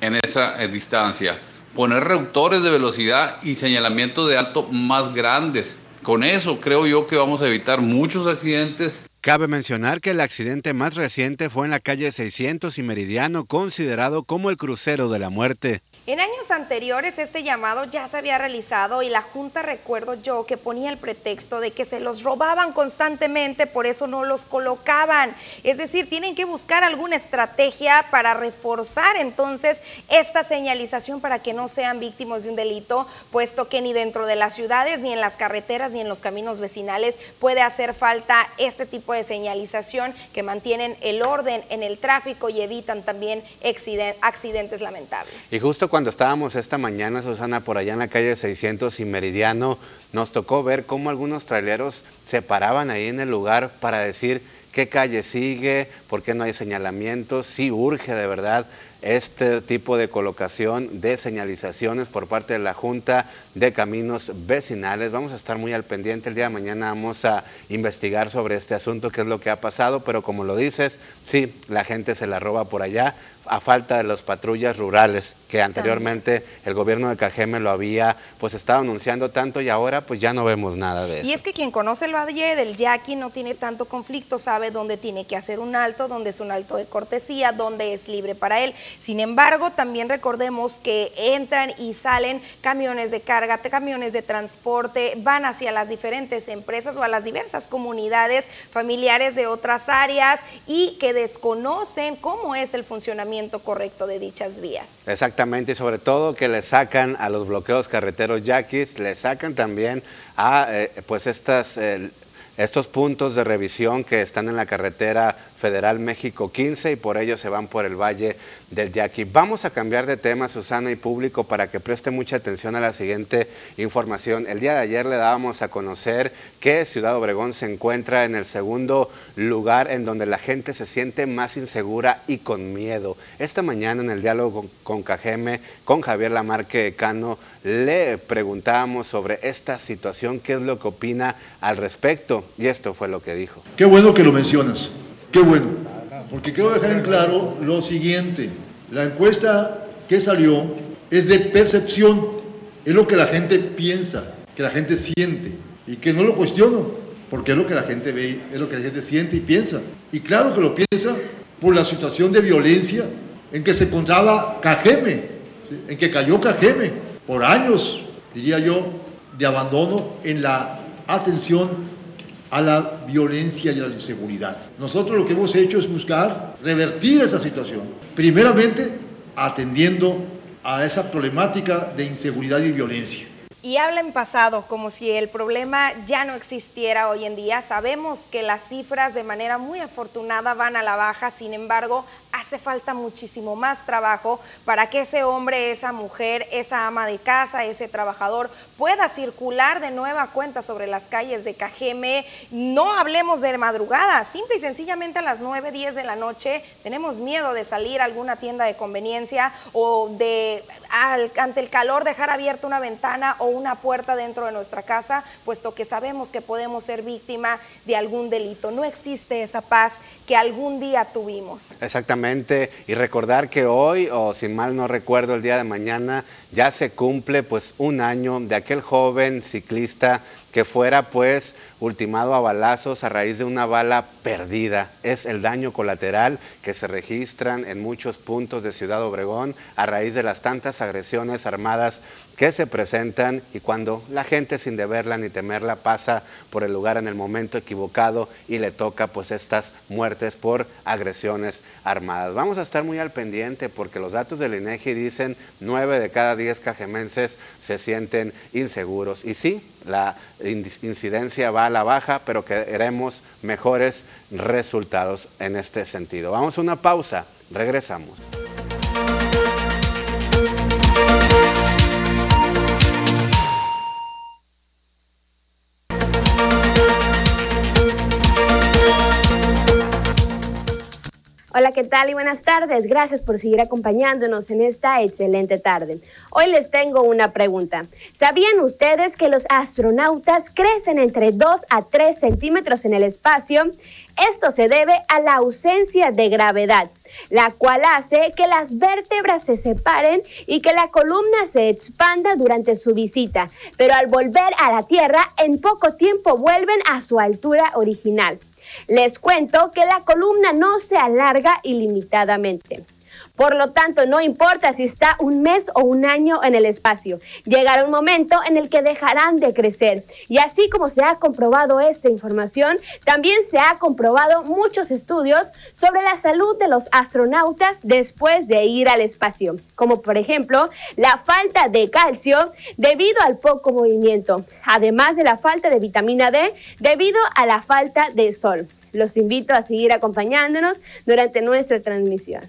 en esa distancia. Poner reductores de velocidad y señalamientos de alto más grandes. Con eso creo yo que vamos a evitar muchos accidentes Cabe mencionar que el accidente más reciente fue en la calle 600 y Meridiano, considerado como el crucero de la muerte. En años anteriores este llamado ya se había realizado y la Junta recuerdo yo que ponía el pretexto de que se los robaban constantemente, por eso no los colocaban. Es decir, tienen que buscar alguna estrategia para reforzar entonces esta señalización para que no sean víctimas de un delito, puesto que ni dentro de las ciudades, ni en las carreteras, ni en los caminos vecinales puede hacer falta este tipo de señalización que mantienen el orden en el tráfico y evitan también accidentes lamentables. Estábamos esta mañana, Susana, por allá en la calle 600 y Meridiano, nos tocó ver cómo algunos traileros se paraban ahí en el lugar para decir qué calle sigue, por qué no hay señalamientos, si urge de verdad este tipo de colocación de señalizaciones por parte de la Junta de Caminos Vecinales. Vamos a estar muy al pendiente. El día de mañana vamos a investigar sobre este asunto, qué es lo que ha pasado, pero como lo dices, sí, la gente se la roba por allá a falta de las patrullas rurales que anteriormente el gobierno de Cajeme lo había pues estado anunciando tanto y ahora pues ya no vemos nada de eso. Y es que quien conoce el valle del Yaqui no tiene tanto conflicto, sabe dónde tiene que hacer un alto, dónde es un alto de cortesía, dónde es libre para él. Sin embargo, también recordemos que entran y salen camiones de carga, camiones de transporte, van hacia las diferentes empresas o a las diversas comunidades familiares de otras áreas y que desconocen cómo es el funcionamiento correcto de dichas vías. Exactamente, y sobre todo que le sacan a los bloqueos carreteros yaquis, le sacan también a eh, pues estas... Estos puntos de revisión que están en la carretera Federal México 15 y por ello se van por el Valle del Yaqui. Vamos a cambiar de tema, Susana y público, para que preste mucha atención a la siguiente información. El día de ayer le dábamos a conocer que Ciudad Obregón se encuentra en el segundo lugar en donde la gente se siente más insegura y con miedo. Esta mañana en el diálogo con Cajeme, con Javier Lamarque Cano, le preguntábamos sobre esta situación, qué es lo que opina al respecto, y esto fue lo que dijo. Qué bueno que lo mencionas, qué bueno, porque quiero dejar en claro lo siguiente, la encuesta que salió es de percepción, es lo que la gente piensa, que la gente siente, y que no lo cuestiono, porque es lo que la gente ve, es lo que la gente siente y piensa. Y claro que lo piensa por la situación de violencia en que se encontraba Cajeme, en que cayó Cajeme por años, diría yo, de abandono en la atención a la violencia y a la inseguridad. Nosotros lo que hemos hecho es buscar revertir esa situación, primeramente atendiendo a esa problemática de inseguridad y violencia y habla en pasado como si el problema ya no existiera hoy en día. Sabemos que las cifras de manera muy afortunada van a la baja, sin embargo, hace falta muchísimo más trabajo para que ese hombre, esa mujer, esa ama de casa, ese trabajador pueda circular de nueva cuenta sobre las calles de Cajeme. No hablemos de madrugada, simple y sencillamente a las 9, 10 de la noche tenemos miedo de salir a alguna tienda de conveniencia o de ante el calor dejar abierta una ventana o una puerta dentro de nuestra casa, puesto que sabemos que podemos ser víctima de algún delito. No existe esa paz que algún día tuvimos. Exactamente, y recordar que hoy, o si mal no recuerdo, el día de mañana, ya se cumple pues un año de aquel joven ciclista que fuera pues ultimado a balazos a raíz de una bala perdida. Es el daño colateral que se registran en muchos puntos de Ciudad Obregón a raíz de las tantas agresiones armadas que se presentan y cuando la gente sin deberla ni temerla pasa por el lugar en el momento equivocado y le toca pues estas muertes por agresiones armadas. Vamos a estar muy al pendiente porque los datos del INEGI dicen 9 de cada 10 cajemenses se sienten inseguros y sí, la incidencia va a la baja, pero queremos mejores resultados en este sentido. Vamos a una pausa, regresamos. Hola, ¿qué tal y buenas tardes? Gracias por seguir acompañándonos en esta excelente tarde. Hoy les tengo una pregunta. ¿Sabían ustedes que los astronautas crecen entre 2 a 3 centímetros en el espacio? Esto se debe a la ausencia de gravedad, la cual hace que las vértebras se separen y que la columna se expanda durante su visita, pero al volver a la Tierra en poco tiempo vuelven a su altura original. Les cuento que la columna no se alarga ilimitadamente. Por lo tanto, no importa si está un mes o un año en el espacio, llegará un momento en el que dejarán de crecer. Y así como se ha comprobado esta información, también se ha comprobado muchos estudios sobre la salud de los astronautas después de ir al espacio, como por ejemplo la falta de calcio debido al poco movimiento, además de la falta de vitamina D debido a la falta de sol. Los invito a seguir acompañándonos durante nuestra transmisión.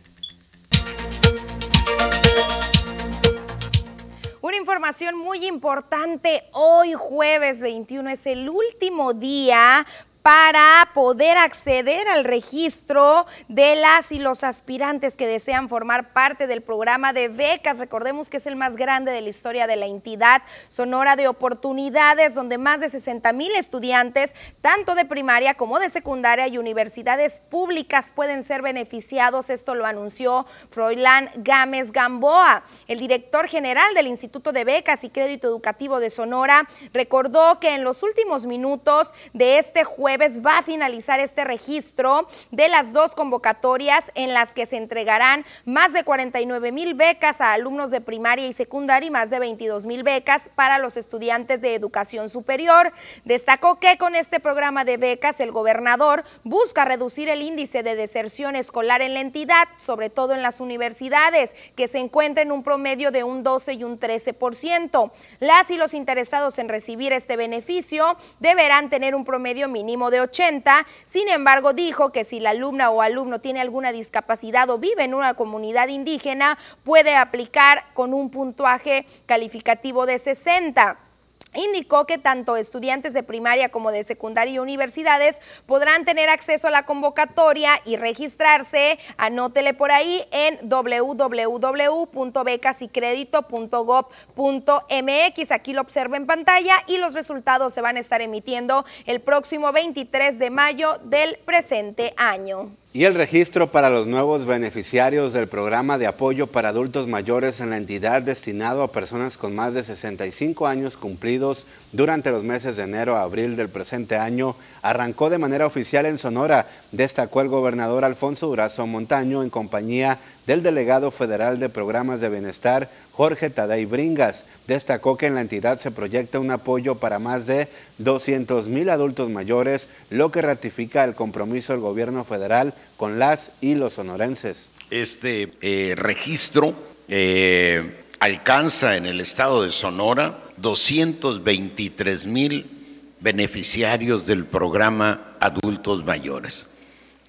Una información muy importante, hoy jueves 21 es el último día para poder acceder al registro de las y los aspirantes que desean formar parte del programa de becas. Recordemos que es el más grande de la historia de la entidad sonora de oportunidades, donde más de 60 mil estudiantes, tanto de primaria como de secundaria y universidades públicas pueden ser beneficiados. Esto lo anunció Froilán Gámez Gamboa, el director general del Instituto de Becas y Crédito Educativo de Sonora. Recordó que en los últimos minutos de este jueves, va a finalizar este registro de las dos convocatorias en las que se entregarán más de 49 mil becas a alumnos de primaria y secundaria y más de 22 mil becas para los estudiantes de educación superior. Destacó que con este programa de becas el gobernador busca reducir el índice de deserción escolar en la entidad, sobre todo en las universidades, que se encuentra en un promedio de un 12 y un 13%. Las y los interesados en recibir este beneficio deberán tener un promedio mínimo de 80. Sin embargo, dijo que si la alumna o alumno tiene alguna discapacidad o vive en una comunidad indígena, puede aplicar con un puntuaje calificativo de 60. Indicó que tanto estudiantes de primaria como de secundaria y universidades podrán tener acceso a la convocatoria y registrarse. Anótele por ahí en www.becasycredito.gov.mx. Aquí lo observa en pantalla y los resultados se van a estar emitiendo el próximo 23 de mayo del presente año. Y el registro para los nuevos beneficiarios del programa de apoyo para adultos mayores en la entidad destinado a personas con más de 65 años cumplidos durante los meses de enero a abril del presente año arrancó de manera oficial en Sonora, destacó el gobernador Alfonso Durazo Montaño en compañía del delegado federal de programas de bienestar Jorge Tadei Bringas. Destacó que en la entidad se proyecta un apoyo para más de 200 mil adultos mayores, lo que ratifica el compromiso del gobierno federal con las y los sonorenses. Este eh, registro eh, alcanza en el estado de Sonora 223 mil beneficiarios del programa Adultos Mayores.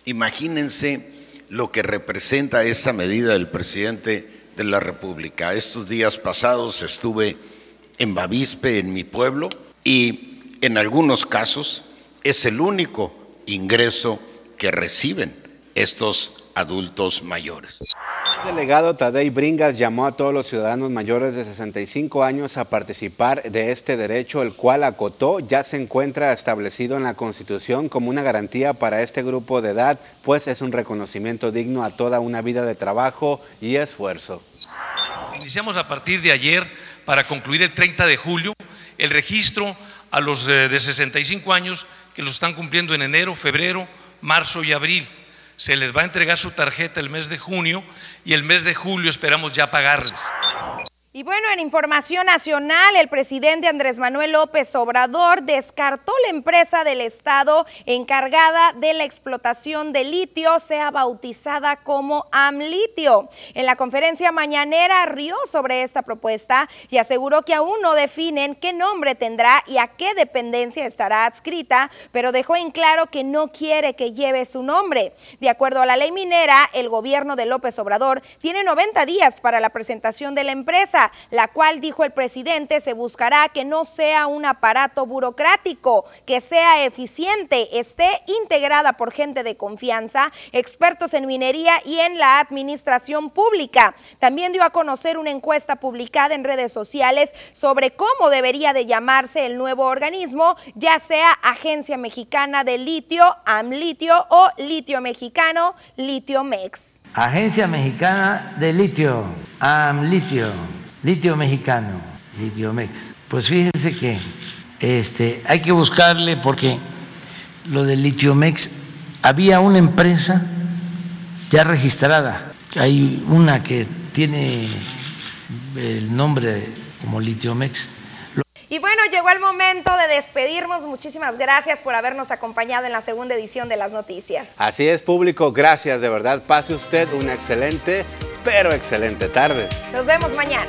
Imagínense lo que representa esta medida del presidente de la República. Estos días pasados estuve en Bavispe, en mi pueblo, y en algunos casos es el único ingreso que reciben estos adultos mayores. El delegado Tadei Bringas llamó a todos los ciudadanos mayores de 65 años a participar de este derecho, el cual acotó ya se encuentra establecido en la Constitución como una garantía para este grupo de edad, pues es un reconocimiento digno a toda una vida de trabajo y esfuerzo. Iniciamos a partir de ayer para concluir el 30 de julio el registro a los eh, de 65 años que lo están cumpliendo en enero, febrero, marzo y abril se les va a entregar su tarjeta el mes de junio y el mes de julio esperamos ya pagarles. Y bueno, en información nacional, el presidente Andrés Manuel López Obrador descartó la empresa del Estado encargada de la explotación de litio, sea bautizada como AMLitio. En la conferencia mañanera rió sobre esta propuesta y aseguró que aún no definen qué nombre tendrá y a qué dependencia estará adscrita, pero dejó en claro que no quiere que lleve su nombre. De acuerdo a la ley minera, el gobierno de López Obrador tiene 90 días para la presentación de la empresa la cual, dijo el presidente, se buscará que no sea un aparato burocrático, que sea eficiente, esté integrada por gente de confianza, expertos en minería y en la administración pública. También dio a conocer una encuesta publicada en redes sociales sobre cómo debería de llamarse el nuevo organismo, ya sea Agencia Mexicana de Litio, AMLitio o Litio Mexicano, Litio Mex. Agencia Mexicana de Litio, AMLitio litio mexicano, Litiomex. Pues fíjense que este, hay que buscarle porque lo del Litiomex había una empresa ya registrada hay una que tiene el nombre como Litiomex. Y bueno, llegó el momento de despedirnos. Muchísimas gracias por habernos acompañado en la segunda edición de las noticias. Así es, público, gracias de verdad. Pase usted una excelente, pero excelente tarde. Nos vemos mañana.